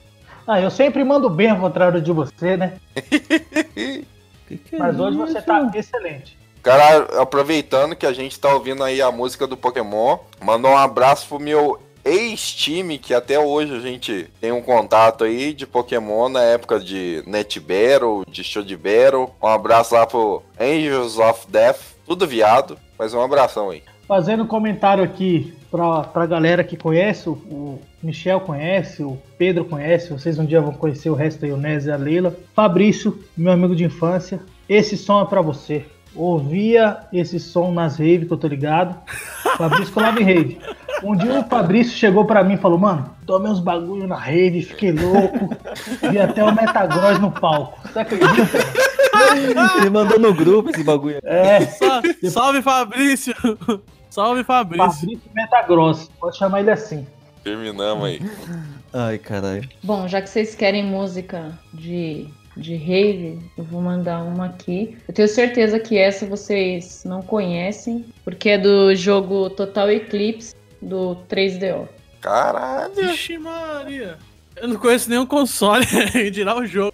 Ah, eu sempre mando bem ao contrário de você, né? Que que é Mas hoje você isso? tá excelente. Cara, aproveitando que a gente tá ouvindo aí a música do Pokémon, mandar um abraço pro meu ex-time, que até hoje a gente tem um contato aí de Pokémon na época de Net Battle, de Show de Battle. Um abraço lá pro Angels of Death, tudo viado, mas um abração aí. Fazendo um comentário aqui pra, pra galera que conhece, o, o Michel conhece, o Pedro conhece, vocês um dia vão conhecer o resto aí, o Nez e a Leila. Fabrício, meu amigo de infância, esse som é pra você. Ouvia esse som nas raves que eu tô ligado. Fabrício colava em rave. Um dia o Fabrício chegou pra mim e falou, mano, tomei uns bagulho na rave, fiquei louco. Vi até o Metagross no palco. Você acredita? Ele mandou no grupo esse bagulho. É, Sa- Salve, Fabrício! Salve, Fabrício! Fabrício Metagross. Pode chamar ele assim. Terminamos aí. Ai, caralho. Bom, já que vocês querem música de, de rave, eu vou mandar uma aqui. Eu tenho certeza que essa vocês não conhecem, porque é do jogo Total Eclipse do 3DO. Caralho. Vixe, Maria! Eu não conheço nenhum console tirar o jogo.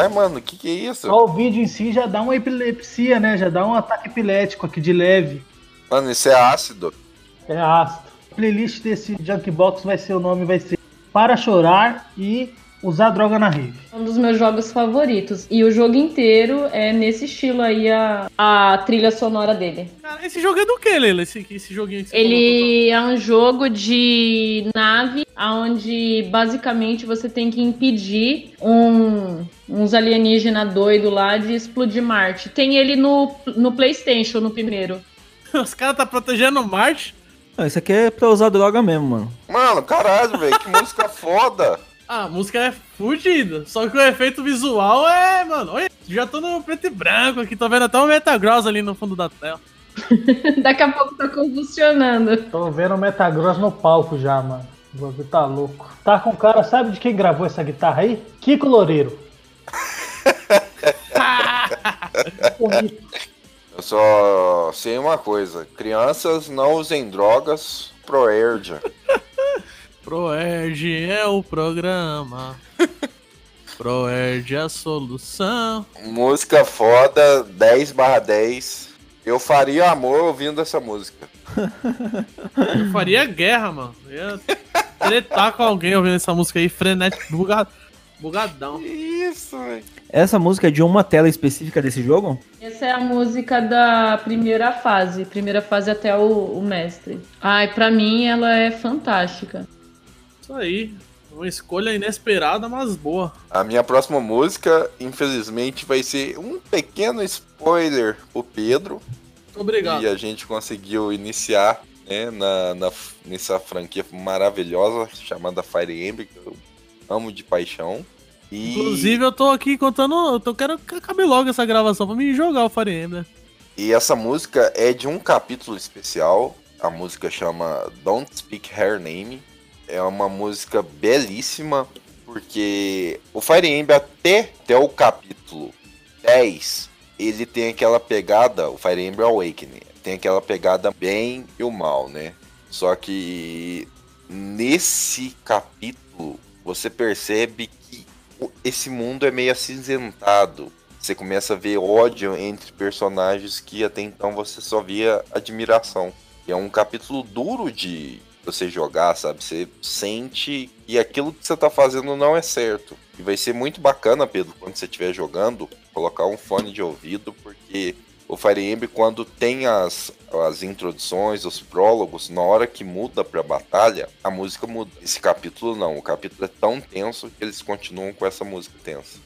Caralho, mano, o que que é isso? Só o vídeo em si já dá uma epilepsia, né? Já dá um ataque epilético aqui de leve. Mano, isso é ácido. É ácido. A playlist desse Junkbox vai ser o nome, vai ser Para Chorar e Usar Droga na Rave. Um dos meus jogos favoritos. E o jogo inteiro é nesse estilo aí, a, a trilha sonora dele. Cara, esse jogo é do que, Leila? Esse, esse joguinho que você Ele é um jogo de nave, onde basicamente você tem que impedir um, uns alienígenas doido lá de explodir Marte. Tem ele no, no PlayStation, no primeiro. Os caras tá protegendo Marte. Não, isso aqui é pra usar droga mesmo, mano. Mano, caralho, velho, que música foda. Ah, a música é fudida. Só que o efeito visual é, mano. Olha, já tô no preto e branco aqui. Tô vendo até o Metagross ali no fundo da tela. Daqui a pouco tá convulsionando. Tô vendo o Metagross no palco já, mano. O bagulho tá louco. Tá com cara, sabe de quem gravou essa guitarra aí? Kiko Loureiro. Eu só sei uma coisa: crianças não usem drogas proerdia. Proerd é o programa. Proerd é a solução. Música foda, 10 barra 10. Eu faria amor ouvindo essa música. Eu faria guerra, mano. Eu ia tretar com alguém ouvindo essa música aí, frenético, buga- bugadão. Isso, velho. Essa música é de uma tela específica desse jogo? Essa é a música da primeira fase. Primeira fase até o, o mestre. Ai, pra mim ela é fantástica. Isso aí. Uma escolha inesperada, mas boa. A minha próxima música, infelizmente, vai ser um pequeno spoiler pro Pedro. Obrigado. E a gente conseguiu iniciar né, na, na- nessa franquia maravilhosa chamada Fire Emblem, que eu amo de paixão. E, Inclusive, eu tô aqui contando. Eu tô, quero que acabe logo essa gravação pra mim jogar o Fire Emblem. e essa música é de um capítulo especial. A música chama Don't Speak Her Name. É uma música belíssima, porque o Fire Emblem até, até o capítulo 10, ele tem aquela pegada, o Fire Emblem Awakening, tem aquela pegada bem e o mal, né? Só que nesse capítulo você percebe que esse mundo é meio acinzentado. Você começa a ver ódio entre personagens que até então você só via admiração. E é um capítulo duro de você jogar, sabe? Você sente que aquilo que você tá fazendo não é certo. E vai ser muito bacana, Pedro, quando você estiver jogando, colocar um fone de ouvido, porque o Fire Emblem, quando tem as, as introduções, os prólogos, na hora que muda pra batalha, a música muda. Esse capítulo não. O capítulo é tão tenso que eles continuam com essa música tensa.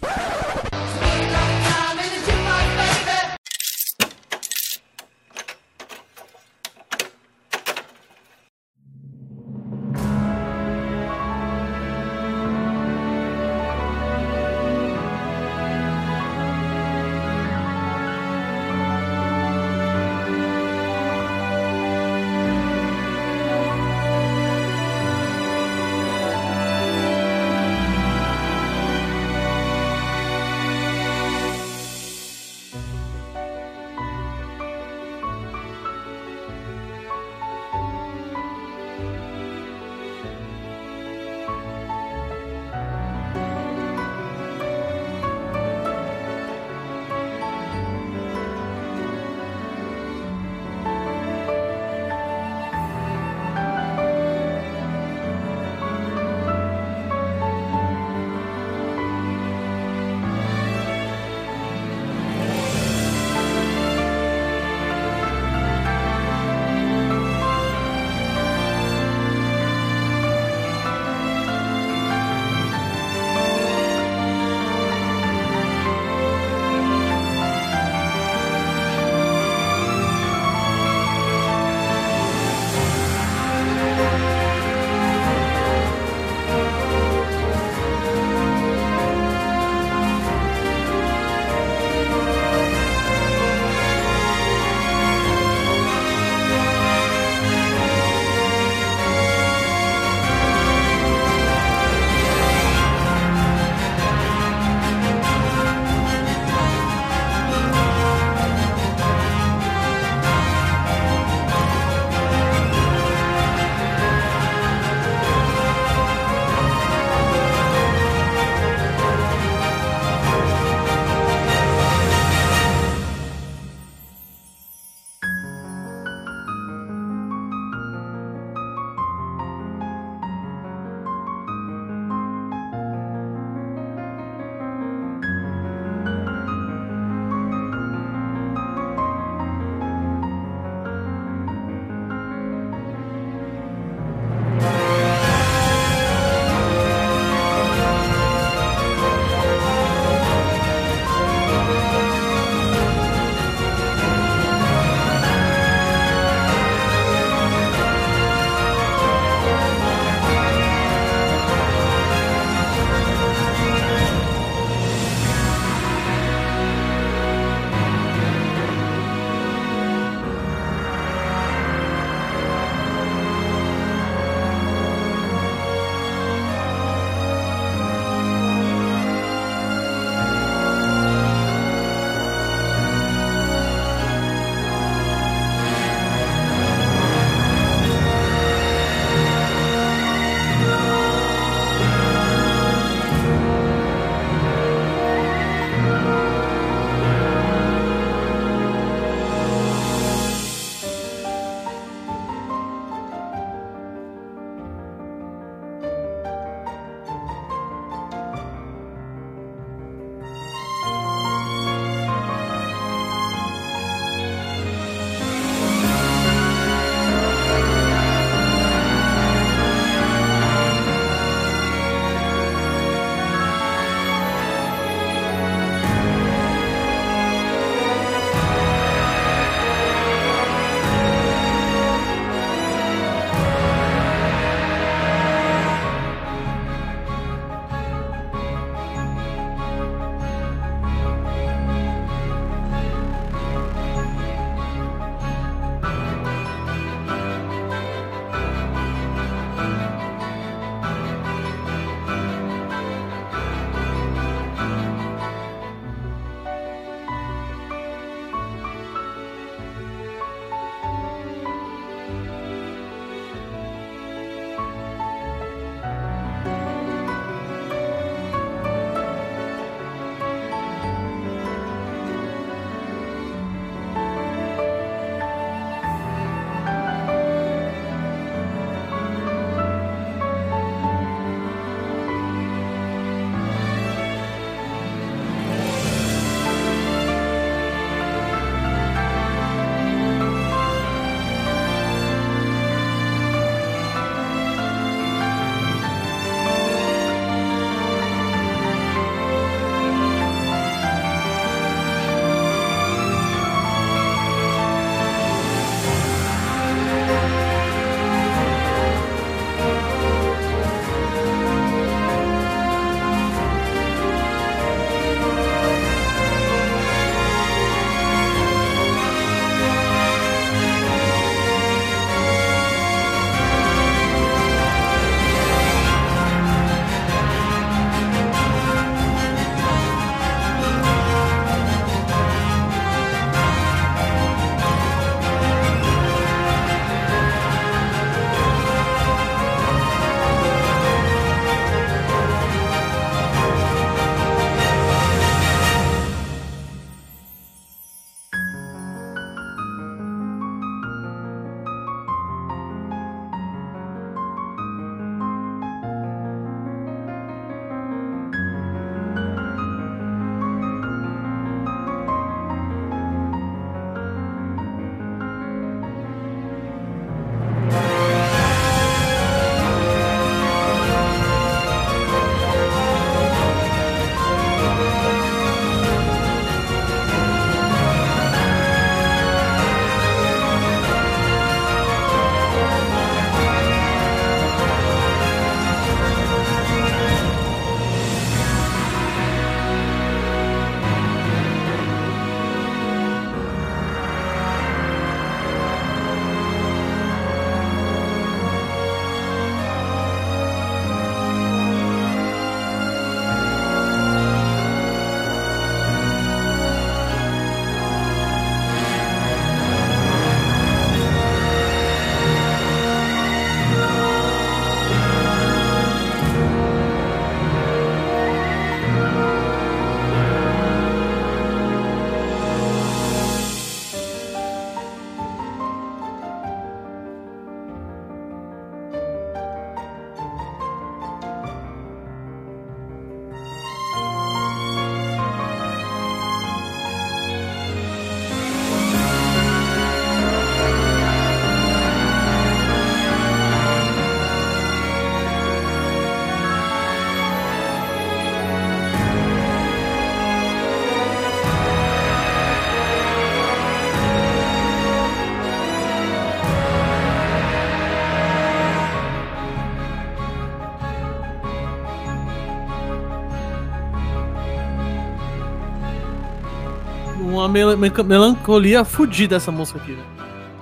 Mel- melancolia fodida essa música aqui, velho.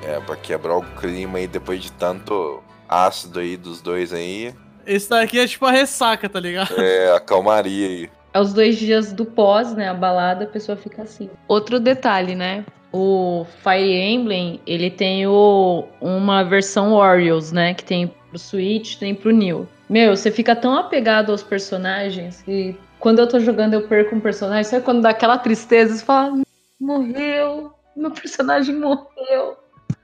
É, pra quebrar o clima aí depois de tanto ácido aí dos dois aí. Esse daqui é tipo a ressaca, tá ligado? É, a calmaria aí. É os dois dias do pós, né? A balada, a pessoa fica assim. Outro detalhe, né? O Fire Emblem, ele tem o, uma versão Orioles, né? Que tem pro Switch, tem pro New. Meu, você fica tão apegado aos personagens que quando eu tô jogando eu perco um personagem. Sabe quando dá aquela tristeza? Você fala, morreu, meu personagem morreu.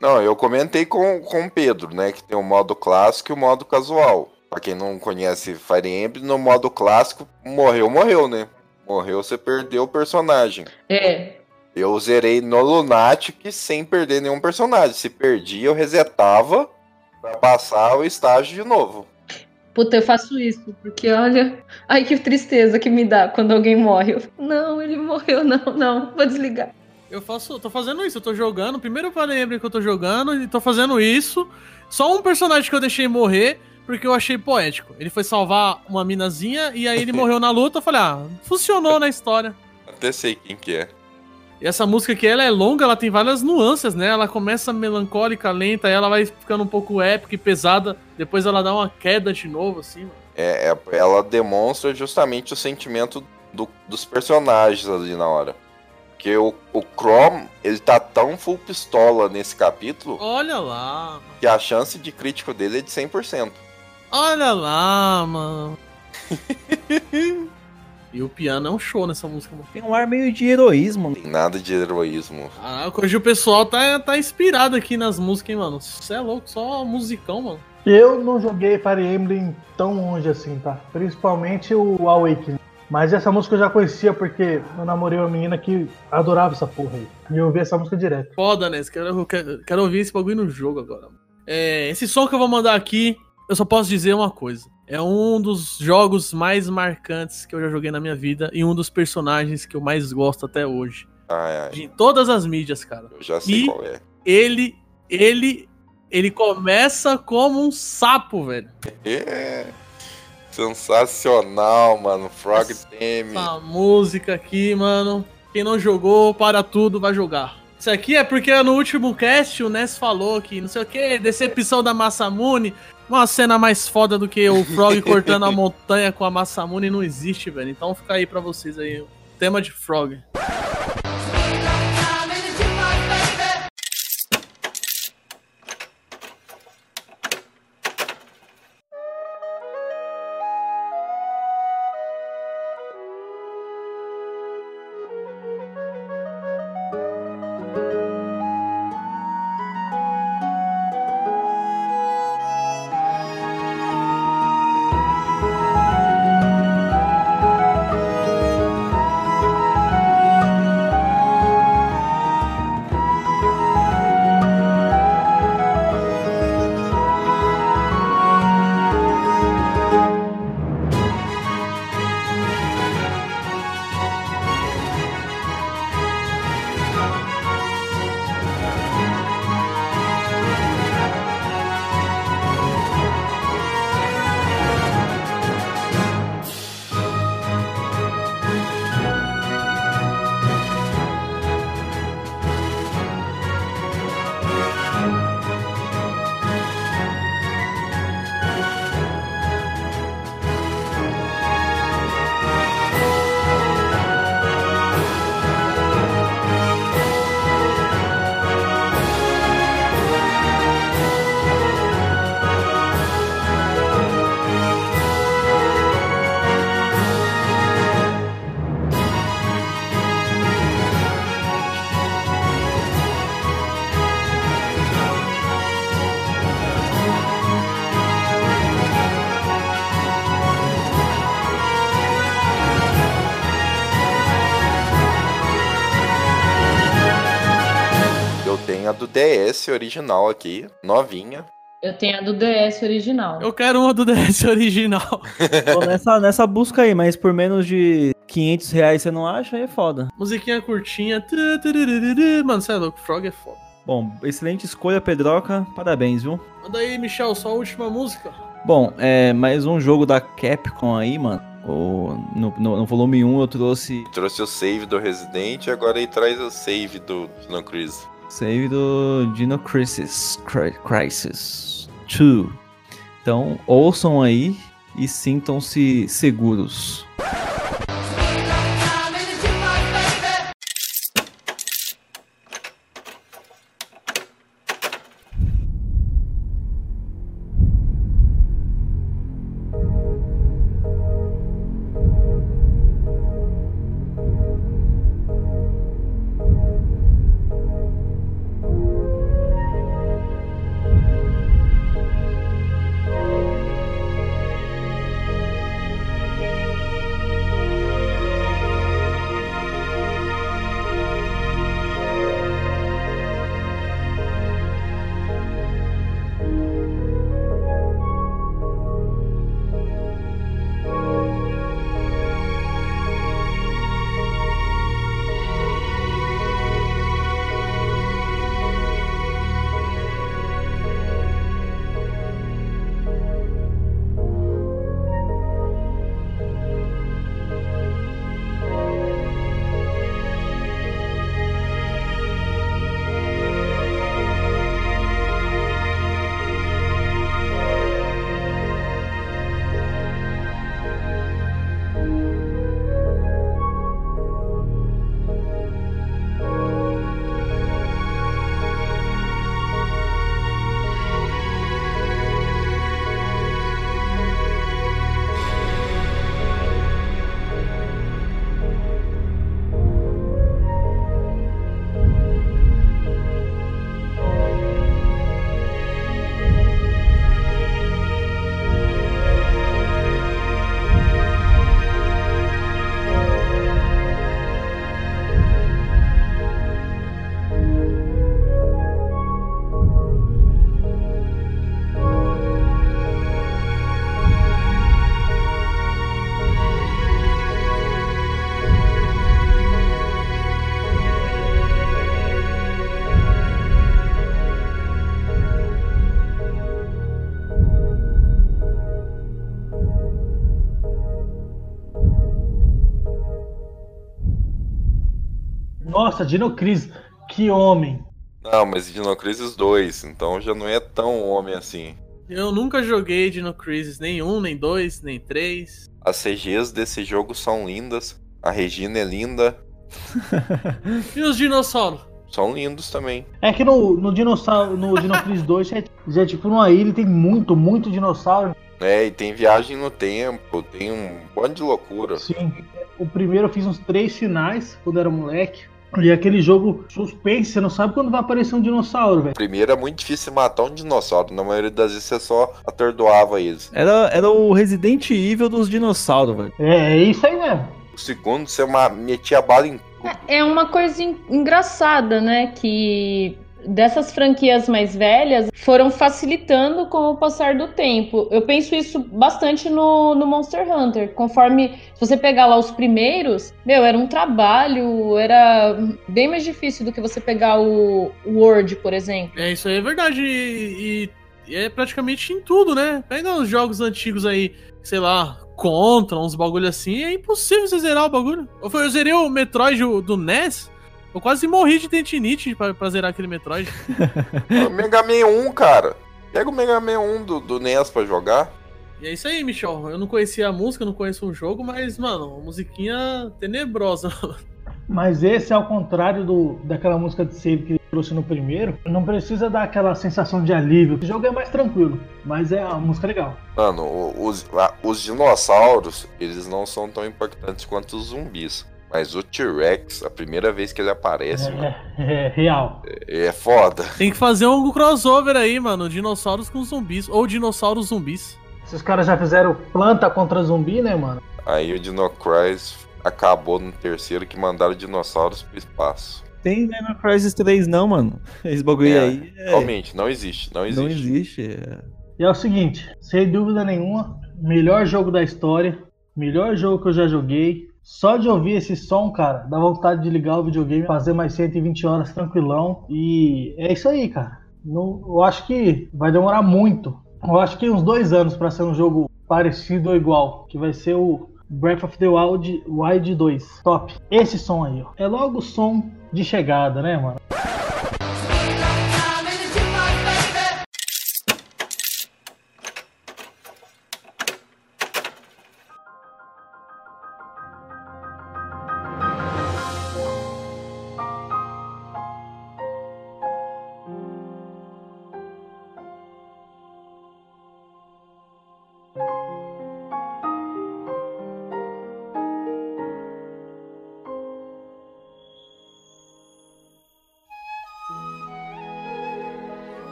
Não, eu comentei com, com o Pedro, né? Que tem o modo clássico e o modo casual. Pra quem não conhece Fire Emblem, no modo clássico, morreu, morreu, né? Morreu, você perdeu o personagem. É, Eu zerei no Lunatic sem perder nenhum personagem. Se perdi, eu resetava pra passar o estágio de novo. Puta, eu faço isso, porque olha. Ai, que tristeza que me dá quando alguém morre. Eu não, ele morreu, não, não, vou desligar. Eu faço, tô fazendo isso, eu tô jogando. Primeiro eu falei que eu tô jogando e tô fazendo isso. Só um personagem que eu deixei morrer, porque eu achei poético. Ele foi salvar uma minazinha e aí ele morreu na luta. Eu falei, ah, funcionou na história. Até sei quem que é. E essa música aqui, ela é longa, ela tem várias nuances, né? Ela começa melancólica, lenta, aí ela vai ficando um pouco épica e pesada. Depois ela dá uma queda de novo, assim, mano. É, é- ela demonstra justamente o sentimento do- dos personagens ali na hora. Porque o, o Chrome, ele tá tão full pistola nesse capítulo Olha lá, que a chance de crítico dele é de 100%. olha lá, mano. e o piano é um show nessa música, mano. Tem um ar meio de heroísmo. Tem nada de heroísmo. Caraca, hoje o pessoal tá, tá inspirado aqui nas músicas, hein, mano. Você é louco, só musicão, mano. Eu não joguei Fire Emblem tão longe assim, tá? Principalmente o Awakening. Mas essa música eu já conhecia porque eu namorei uma menina que adorava essa porra aí. E eu ouvi essa música direto. Foda, né? Quero, eu quero, quero ouvir esse bagulho no jogo agora. mano. É, esse som que eu vou mandar aqui, eu só posso dizer uma coisa. É um dos jogos mais marcantes que eu já joguei na minha vida e um dos personagens que eu mais gosto até hoje. Ai, ai, De todas as mídias, cara. eu já sei E- qual é. Ele, ele, ele começa como um sapo, velho. É. Sensacional, mano. Frog Theme. Essa música aqui, mano. Quem não jogou, para tudo, vai jogar. Isso aqui é porque no último cast o Ness falou que não sei o que, decepção da Massamune. Uma cena mais foda do que o Frog cortando a montanha com a Massamune não existe, velho. Então fica aí pra vocês aí. o Tema de Frog. Original aqui, novinha. Eu tenho a do DS original. Eu quero uma do DS original. Tô nessa, nessa busca aí, mas por menos de 500 reais você não acha, aí é foda. Musiquinha curtinha. Mano, você é louco, Frog é foda. Bom, excelente escolha, Pedroca. Parabéns, viu? Manda aí, Michel, sua última música. Bom, é mais um jogo da Capcom aí, mano. O, no, no, no volume 1 eu trouxe Trouxe o save do Resident, agora ele traz o save do Dino Crisis. Save do Dino Crisis, Cri- Crisis 2. Então, ouçam aí e sintam-se seguros. Nossa, Dino Crisis, que homem. Não, mas Dino Crisis 2, então já não é tão homem assim. Eu nunca joguei Dino Crisis, nem um, nem dois, nem três. As CGs desse jogo são lindas. A Regina é linda. E os dinossauros? São lindos também. É que no, no dinossauro, no Dino Crisis 2 já é, já é tipo numa ilha tem muito, muito dinossauro. É, e tem viagem no tempo, tem um monte de loucura. Sim. O primeiro eu fiz uns três finais quando era moleque. E aquele jogo suspense, você não sabe quando vai aparecer um dinossauro, velho. Primeiro é muito difícil matar um dinossauro. Na maioria das vezes você só atordoava eles. Era, era o Resident Evil dos dinossauros, velho. É, é isso aí mesmo. O segundo você metia bala em tudo. É uma coisa en- engraçada, né? Que dessas franquias mais velhas foram facilitando com o passar do tempo. Eu penso isso bastante no, no Monster Hunter. Conforme se você pegar lá os primeiros, meu, era um trabalho, era bem mais difícil do que você pegar o o Word, por exemplo. É, isso aí é verdade. E, e é praticamente em tudo, né? Pega os jogos antigos aí, sei lá, Contra, uns bagulho assim, é impossível você zerar o bagulho. Eu, zerei o Metroid do NES, eu quase morri de tendinite pra, pra zerar aquele Metroid. Mega Man 1, cara. Pega o Mega Man 1 do, do NES pra jogar. E é isso aí, Michel. Eu não conhecia a música, não conheço o jogo, mas, mano, uma musiquinha tenebrosa. Mas esse, ao contrário do, daquela música de save que ele trouxe no primeiro, não precisa dar aquela sensação de alívio. O jogo é mais tranquilo, mas é uma música legal. Mano, os, a- os dinossauros, eles não são tão importantes quanto os zumbis. Mas o T-Rex, a primeira vez que ele aparece, mano, É, é real. é, é foda. Tem que fazer um crossover aí, mano. Dinossauros com zumbis. Ou dinossauros zumbis. Esses caras já fizeram planta contra zumbi, né, mano? Aí o Dino Crisis acabou no terceiro que mandaram dinossauros pro espaço. Tem Dino Crisis 3 não, mano. Esse bagulho É, aí é- Realmente, não existe, não existe. não existe. é. E é o seguinte, sem dúvida nenhuma, melhor jogo da história, melhor jogo que eu já joguei. Só de ouvir esse som, cara, dá vontade de ligar o videogame, fazer mais 120 horas tranquilão. E é isso aí, cara. Não, eu acho que vai demorar muito. Eu acho que uns dois anos pra ser um jogo parecido ou igual, que vai ser o Breath of the Wild, Wild 2. Top. Esse som aí, ó. É logo o som de chegada, né, mano?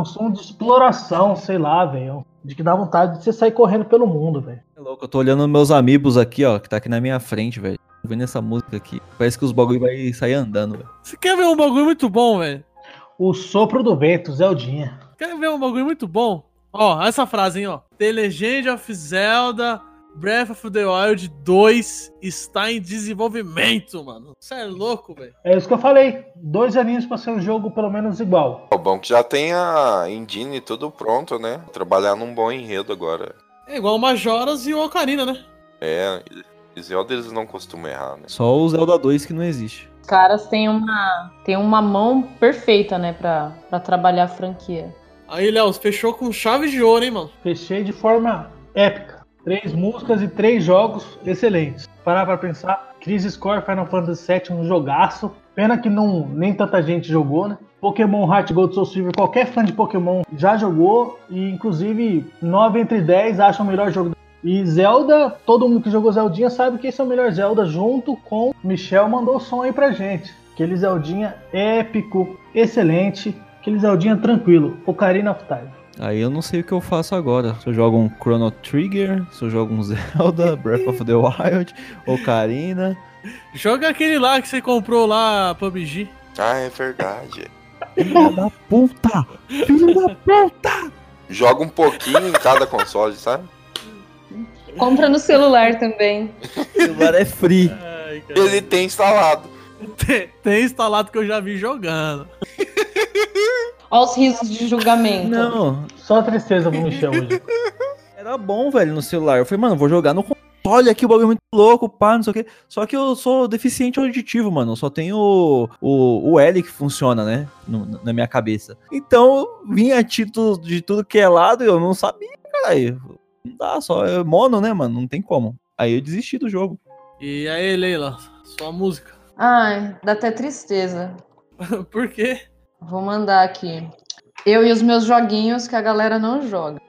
Um som de exploração, sei lá, velho. De que dá vontade de você sair correndo pelo mundo, velho. É louco, eu tô olhando meus amigos aqui, ó, que tá aqui na minha frente, velho. Tô Vendo essa música aqui. Parece que os bagulho vai sair andando, velho. Você quer ver um bagulho muito bom, velho? O sopro do vento, Zeldinha. Quer ver um bagulho muito bom? Ó, essa frase, hein, ó. The Legend of Zelda Breath of the Wild 2 está em desenvolvimento, mano. Você é louco, velho. É isso que eu falei. Dois aninhos pra ser um jogo pelo menos igual. O bom que já tem a engine tudo pronto, né? Trabalhar num bom enredo agora. É igual o Majoras e o Ocarina, né? É, e Zelda eles não costumam errar, né? Só o Zelda 2 que não existe. Os caras têm uma, têm uma mão perfeita, né, pra, pra trabalhar a franquia. Aí, Léo, fechou com chave de ouro, hein, mano? Fechei de forma épica. Três músicas e três jogos excelentes. Parar pra pensar, Crisis Core Final Fantasy VII um jogaço. Pena que não, nem tanta gente jogou, né? Pokémon Heart Gold Soul Silver, qualquer fã de Pokémon já jogou. E inclusive 9 entre 10 acham o melhor jogo. E Zelda, todo mundo que jogou Zeldinha sabe que esse é o melhor Zelda, junto com Michel mandou o som aí pra gente. Aquele Zeldinha épico, excelente. Aquele Zeldinha tranquilo. Ocarina of Time. Aí eu não sei o que eu faço agora. Se eu jogo um Chrono Trigger, se eu jogo um Zelda, Breath of the Wild, Ocarina. Joga aquele lá que você comprou lá, PUBG. Ah, é verdade. Filha da puta! Filho da puta! Joga um pouquinho em cada console, sabe? Compra no celular também. O celular é free. Ai. Ele tem instalado. Tem, tem instalado que eu já vi jogando. Olha os risos de julgamento. Não, Só tristeza pro Michel hoje. era bom, velho, no celular. Eu falei, mano, vou jogar no console aqui, o bagulho é muito louco, pá, não sei o quê. Só que eu sou deficiente auditivo, mano. Eu só tenho o, o, o L que funciona, né? no- na minha cabeça. Então, vinha título de tudo que é lado e eu não sabia, caralho. Não dá, só é mono, né, mano? Não tem como. Aí eu desisti do jogo. E aí, Leila, sua música. Ai, dá até tristeza. Por quê? Vou mandar aqui. Eu e os meus joguinhos que a galera não joga.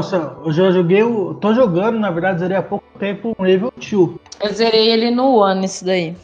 Nossa, eu já joguei o. tô jogando, na verdade, zerei há pouco tempo um Evil 2. Eu zerei ele no One, esse daí.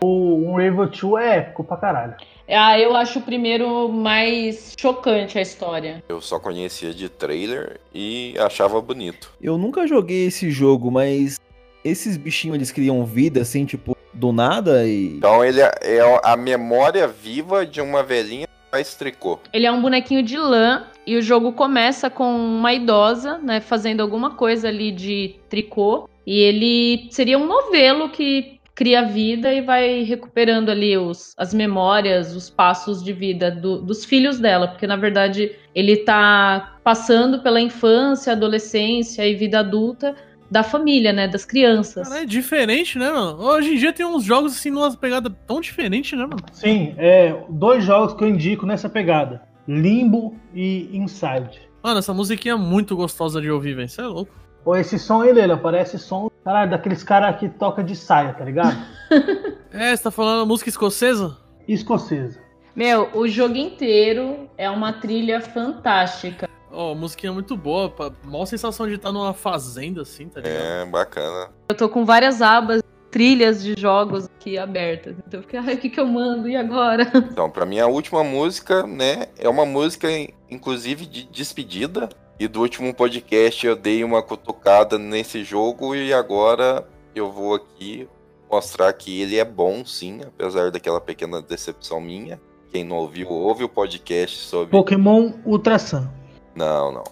O um Evil 2 é épico pra caralho. Ah, eu acho o primeiro mais chocante a história. Eu só conhecia de trailer e achava bonito. Eu nunca joguei esse jogo, mas esses bichinhos eles criam vida assim, tipo, do nada e. Então ele é é a memória viva de uma velhinha que faz tricô. Ele é um bonequinho de lã e o jogo começa com uma idosa, né, fazendo alguma coisa ali de tricô. E ele seria um novelo que cria vida e vai recuperando ali os, as memórias, os passos de vida do- dos filhos dela, porque na verdade ele tá passando pela infância, adolescência e vida adulta da família, né, das crianças. Cara, é diferente, né, mano? Hoje em dia tem uns jogos assim, numa pegada tão diferente, né, mano? Sim, é dois jogos que eu indico nessa pegada: Limbo e Inside. Mano, essa musiquinha é muito gostosa de ouvir, velho. Você é louco. Pô, esse som aí, Leila, parece som caralho, daqueles caras que toca de saia, tá ligado? É, você tá falando música escocesa? Escocesa. Meu, o jogo inteiro é uma trilha fantástica. Ó, musiquinha muito boa. pá. Mó sensação de estar numa fazenda, assim, tá ligado? É bacana. Eu tô com várias abas, trilhas de jogos aqui abertas. Então eu fiquei, ai, o que que eu mando? E agora? Então, pra mim, a última música, né, é uma música, inclusive, de despedida. E do último podcast eu dei uma cutucada nesse jogo e agora eu vou aqui mostrar que ele é bom, sim, apesar daquela pequena decepção minha. Quem não ouviu, ouve o podcast sobre. Pokémon Ultra Sun. Não, não.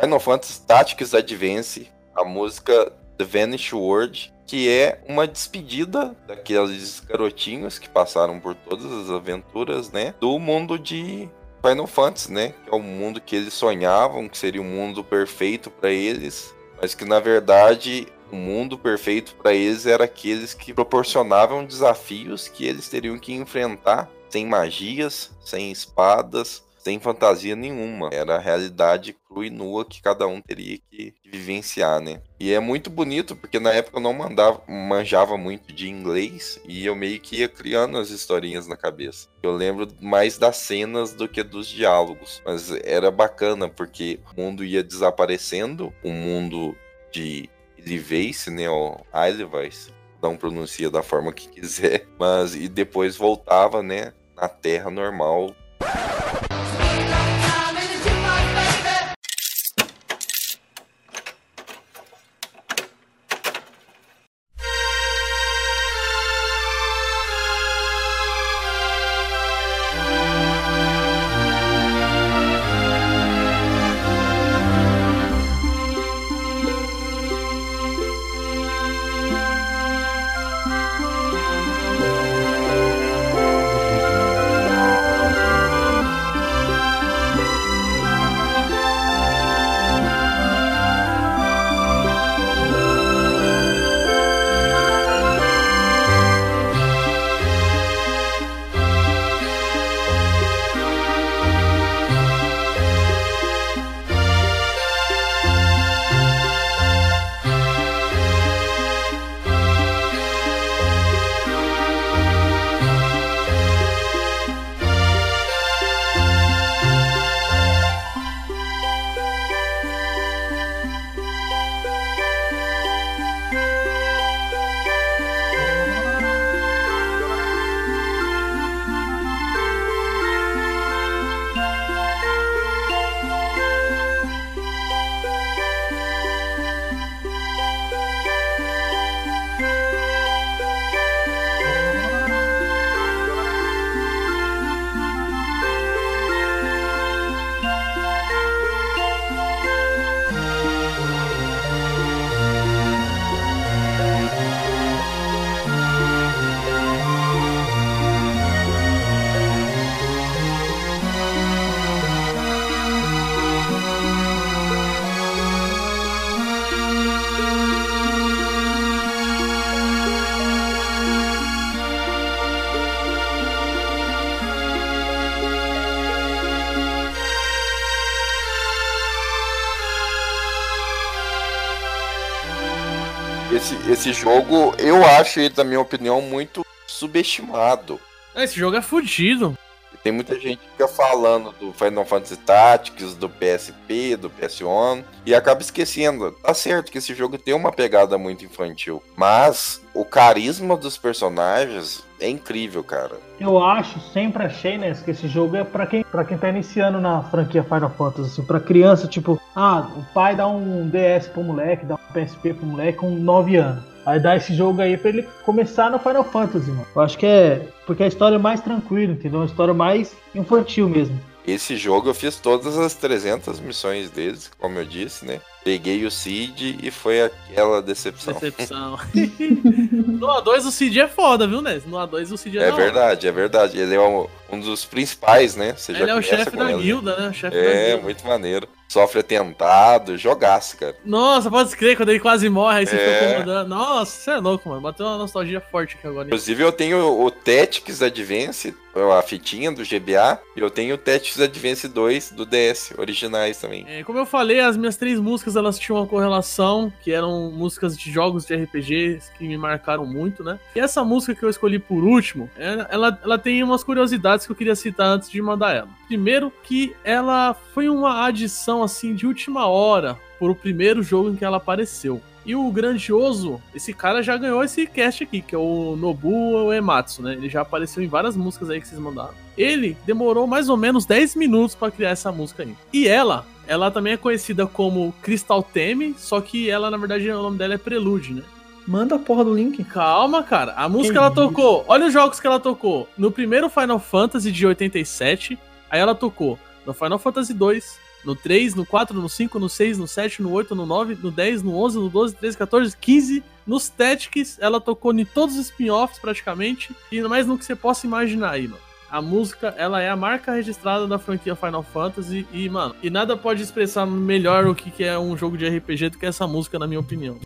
Final Fantasy Tactics Advance, a música The Vanish World, que é uma despedida daqueles garotinhos que passaram por todas as aventuras, né? Do mundo de Final Fantasy, né? Que é o mundo que eles sonhavam, que seria um mundo perfeito para eles, mas que na verdade o mundo perfeito para eles era aqueles que proporcionavam desafios que eles teriam que enfrentar sem magias, sem espadas, sem fantasia nenhuma. Era a realidade crua e nua que cada um teria que vivenciar, né? E é muito bonito porque na época eu não mandava, manjava muito de inglês e eu meio que ia criando as historinhas na cabeça. Eu lembro mais das cenas do que dos diálogos, mas era bacana porque o mundo ia desaparecendo, o mundo de Ilivace, né, o Eilweis, não pronuncia da forma que quiser, mas e depois voltava, né, na terra normal Esse, esse jogo, eu acho ele, na minha opinião, muito subestimado. Esse jogo é fudido. Tem muita gente que fica falando do Final Fantasy Tactics, do PSP, do PS1, e acaba esquecendo. Tá certo que esse jogo tem uma pegada muito infantil, mas o carisma dos personagens é incrível, cara. Eu acho, sempre achei, né, que esse jogo é pra quem, pra quem tá iniciando na franquia Final Fantasy, assim, pra criança, tipo, ah, o pai dá um DS pro moleque, dá um PSP pro moleque com 9 anos. Aí dá esse jogo aí pra ele começar no Final Fantasy, mano. Eu acho que é porque a história é mais tranquila, entendeu? Uma história mais infantil mesmo. Esse jogo eu fiz todas as 300 missões deles, como eu disse, né? Peguei o Cid e foi aquela decepção. Decepção. no A2 o Cid é foda, viu, Nes? No A2 o Cid é É da hora. verdade, é verdade. Ele é um, um dos principais, né? Você já Ele é o começa chefe com da ele. guilda, né? O chefe da É, guilda. muito maneiro. Sofre atentado, jogaço, cara. Nossa, pode escrever quando ele quase morre, aí você É. fica. Nossa, você é louco, mano. Bateu uma nostalgia forte aqui agora. hein? Inclusive, eu tenho o Tactics Advance, a fitinha do GBA, e eu tenho o Tactics Advance 2 do DS, originais também. É, como eu falei, as minhas três músicas elas tinham uma correlação, que eram músicas de jogos de RPG que me marcaram muito, né? E essa música que eu escolhi por último, ela, ela, ela tem umas curiosidades que eu queria citar antes de mandar ela. Primeiro, que ela foi uma adição assim de última hora por o primeiro jogo em que ela apareceu. E o grandioso, esse cara já ganhou esse cast aqui, que é o Nobuo Uematsu, né? Ele já apareceu em várias músicas aí que vocês mandaram. Ele demorou mais ou menos 10 minutos pra criar essa música aí. E ela, ela também é conhecida como Crystal Theme, só que ela, na verdade, o nome dela é Prelude, né? Manda a porra do link. Calma, cara. A música Que ela tocou. Olha os jogos que ela tocou. No primeiro Final Fantasy de 87, aí ela tocou no Final Fantasy 2, no 3, no 4, no 5, no 6, no 7, no 8, no 9, no 10, no 11, no 12, 13, 14, 15. Nos Tactics, ela tocou em todos os spin-offs praticamente, e mais no que você possa imaginar aí, mano. A música, ela é a marca registrada da franquia Final Fantasy e, mano, e nada pode expressar melhor o que é um jogo de RPG do que essa música, na minha opinião.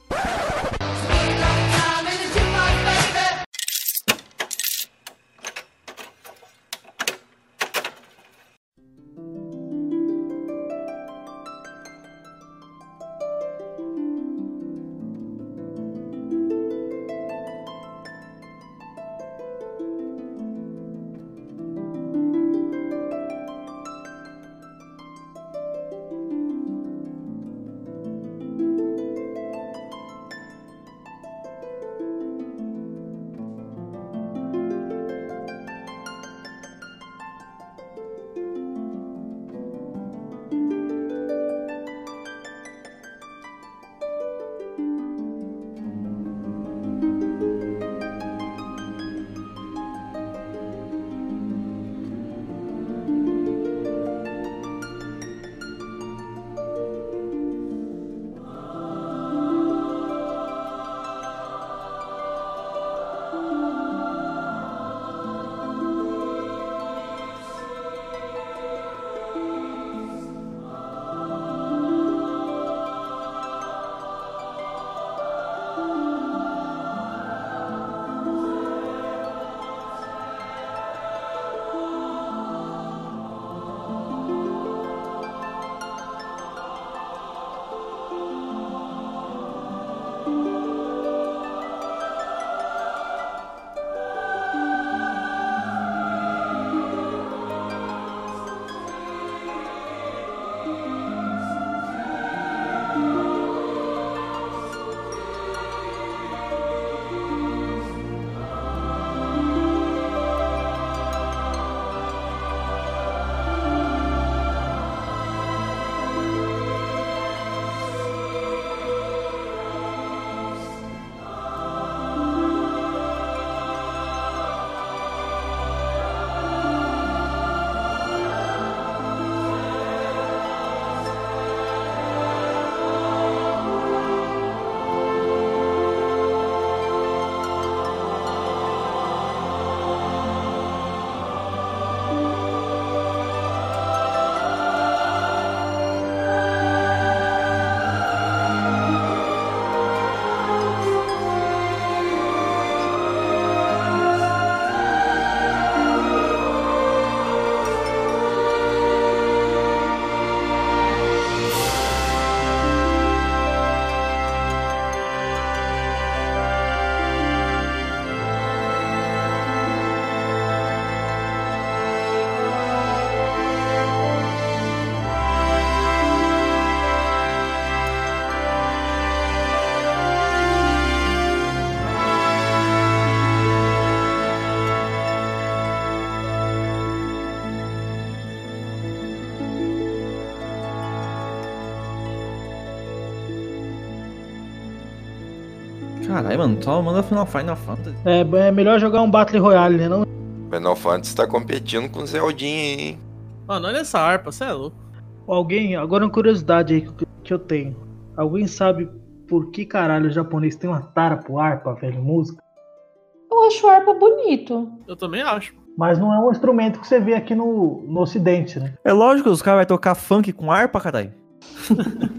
Caralho, mano, só manda Final, Final Fantasy. É, é melhor jogar um Battle Royale, né? Não? Final Fantasy tá competindo com Zeldinha, aí, hein? Mano, olha essa harpa, você é louco. Alguém, agora uma curiosidade aí que- que eu tenho. Alguém sabe por que caralho o japonês tem uma tara pro harpa, velho, música? Eu acho o harpa bonito. Eu também acho. Mas não é um instrumento que você vê aqui no, no ocidente, né? É lógico, os caras vão tocar funk com harpa, caralho.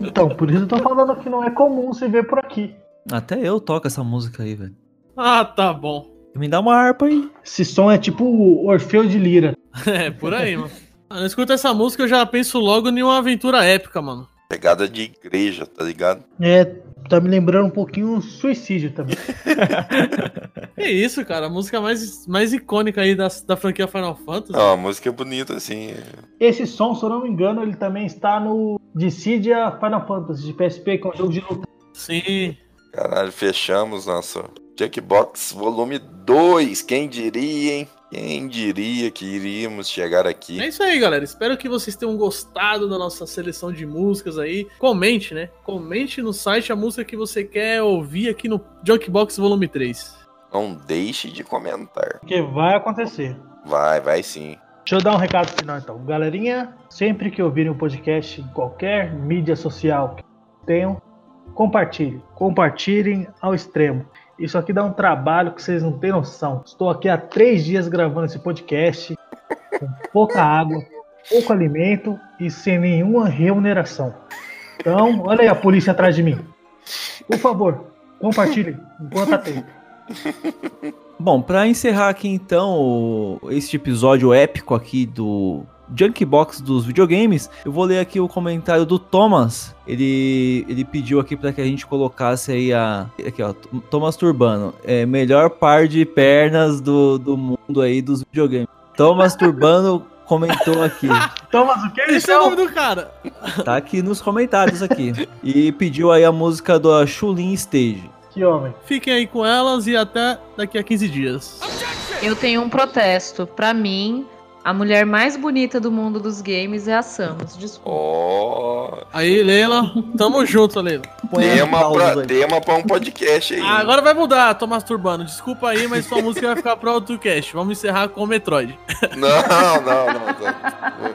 Então, por isso eu tô falando que não é comum se ver por aqui. Até eu toco essa música aí, velho. Ah, tá bom. Me dá uma harpa aí. Esse som é tipo o Orfeu de Lira. É, por aí, mano. Quando eu escuto essa música, eu já penso logo em uma aventura épica, mano. Pegada de igreja, tá ligado? É, tá me lembrando um pouquinho um suicídio também. Que isso, cara? A música mais, mais icônica aí da, da franquia Final Fantasy. Não, a música é bonita, assim. Esse som, se eu não me engano, ele também está no Dissidia Final Fantasy de PSP, que é um jogo de luta. Sim. Caralho, fechamos nosso Jackbox volume 2. Quem diria, hein? Quem diria que iríamos chegar aqui? É isso aí, galera. Espero que vocês tenham gostado da nossa seleção de músicas aí. Comente, né? Comente no site a música que você quer ouvir aqui no Junkbox Volume 3. Não deixe de comentar. Porque vai acontecer. Vai, vai sim. Deixa eu dar um recado final então. Galerinha, sempre que ouvirem o podcast em qualquer mídia social que tenham, compartilhem. Compartilhem ao extremo. Isso aqui dá um trabalho que vocês não têm noção. Estou aqui há três dias gravando esse podcast com pouca água, pouco alimento e sem nenhuma remuneração. Então, olha aí a polícia atrás de mim. Por favor, compartilhem enquanto há tempo. Bom, pra encerrar aqui então este episódio épico aqui do Junkbox dos videogames, eu vou ler aqui o comentário do Thomas. Ele, ele pediu aqui para que a gente colocasse aí a. Aqui, ó. Thomas Turbano. É, melhor par de pernas do, do mundo aí dos videogames. Thomas Turbano comentou aqui. Thomas, o que é Esse é o nome do cara. Tá aqui nos comentários aqui. E pediu aí a música do Chulin Stage. Que homem. Fiquem aí com elas e até daqui a 15 dias. Eu tenho um protesto. Pra mim, a mulher mais bonita do mundo dos games é a Samus. Desculpa. Ó, Aí, Leila. Tamo junto, Leila. Tema, pra, tema pra um podcast aí. Ah, agora vai mudar, Thomas Turbano. Desculpa aí, mas sua música vai ficar pro outro cast. Vamos encerrar com o Metroid. Não, não, não. Não,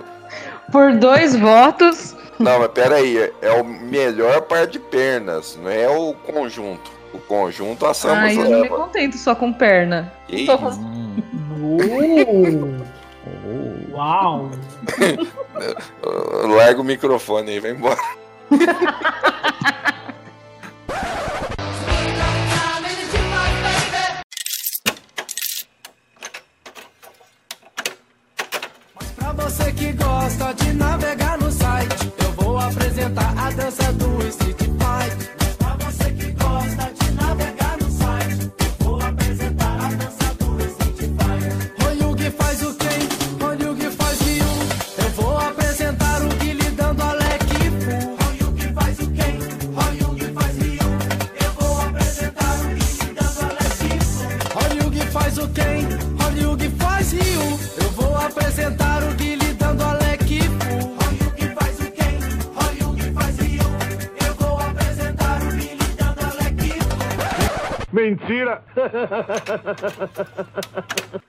Por dois votos. não mas pera aí. É o melhor par de pernas, não é o conjunto. O conjunto a Samus Ai, eu não me contento só com perna. Que Tô isso? uau! Larga o microfone aí, vai embora. Pra você que gosta de navegar no site, eu vou apresentar a dança do Street Fight. Mentira!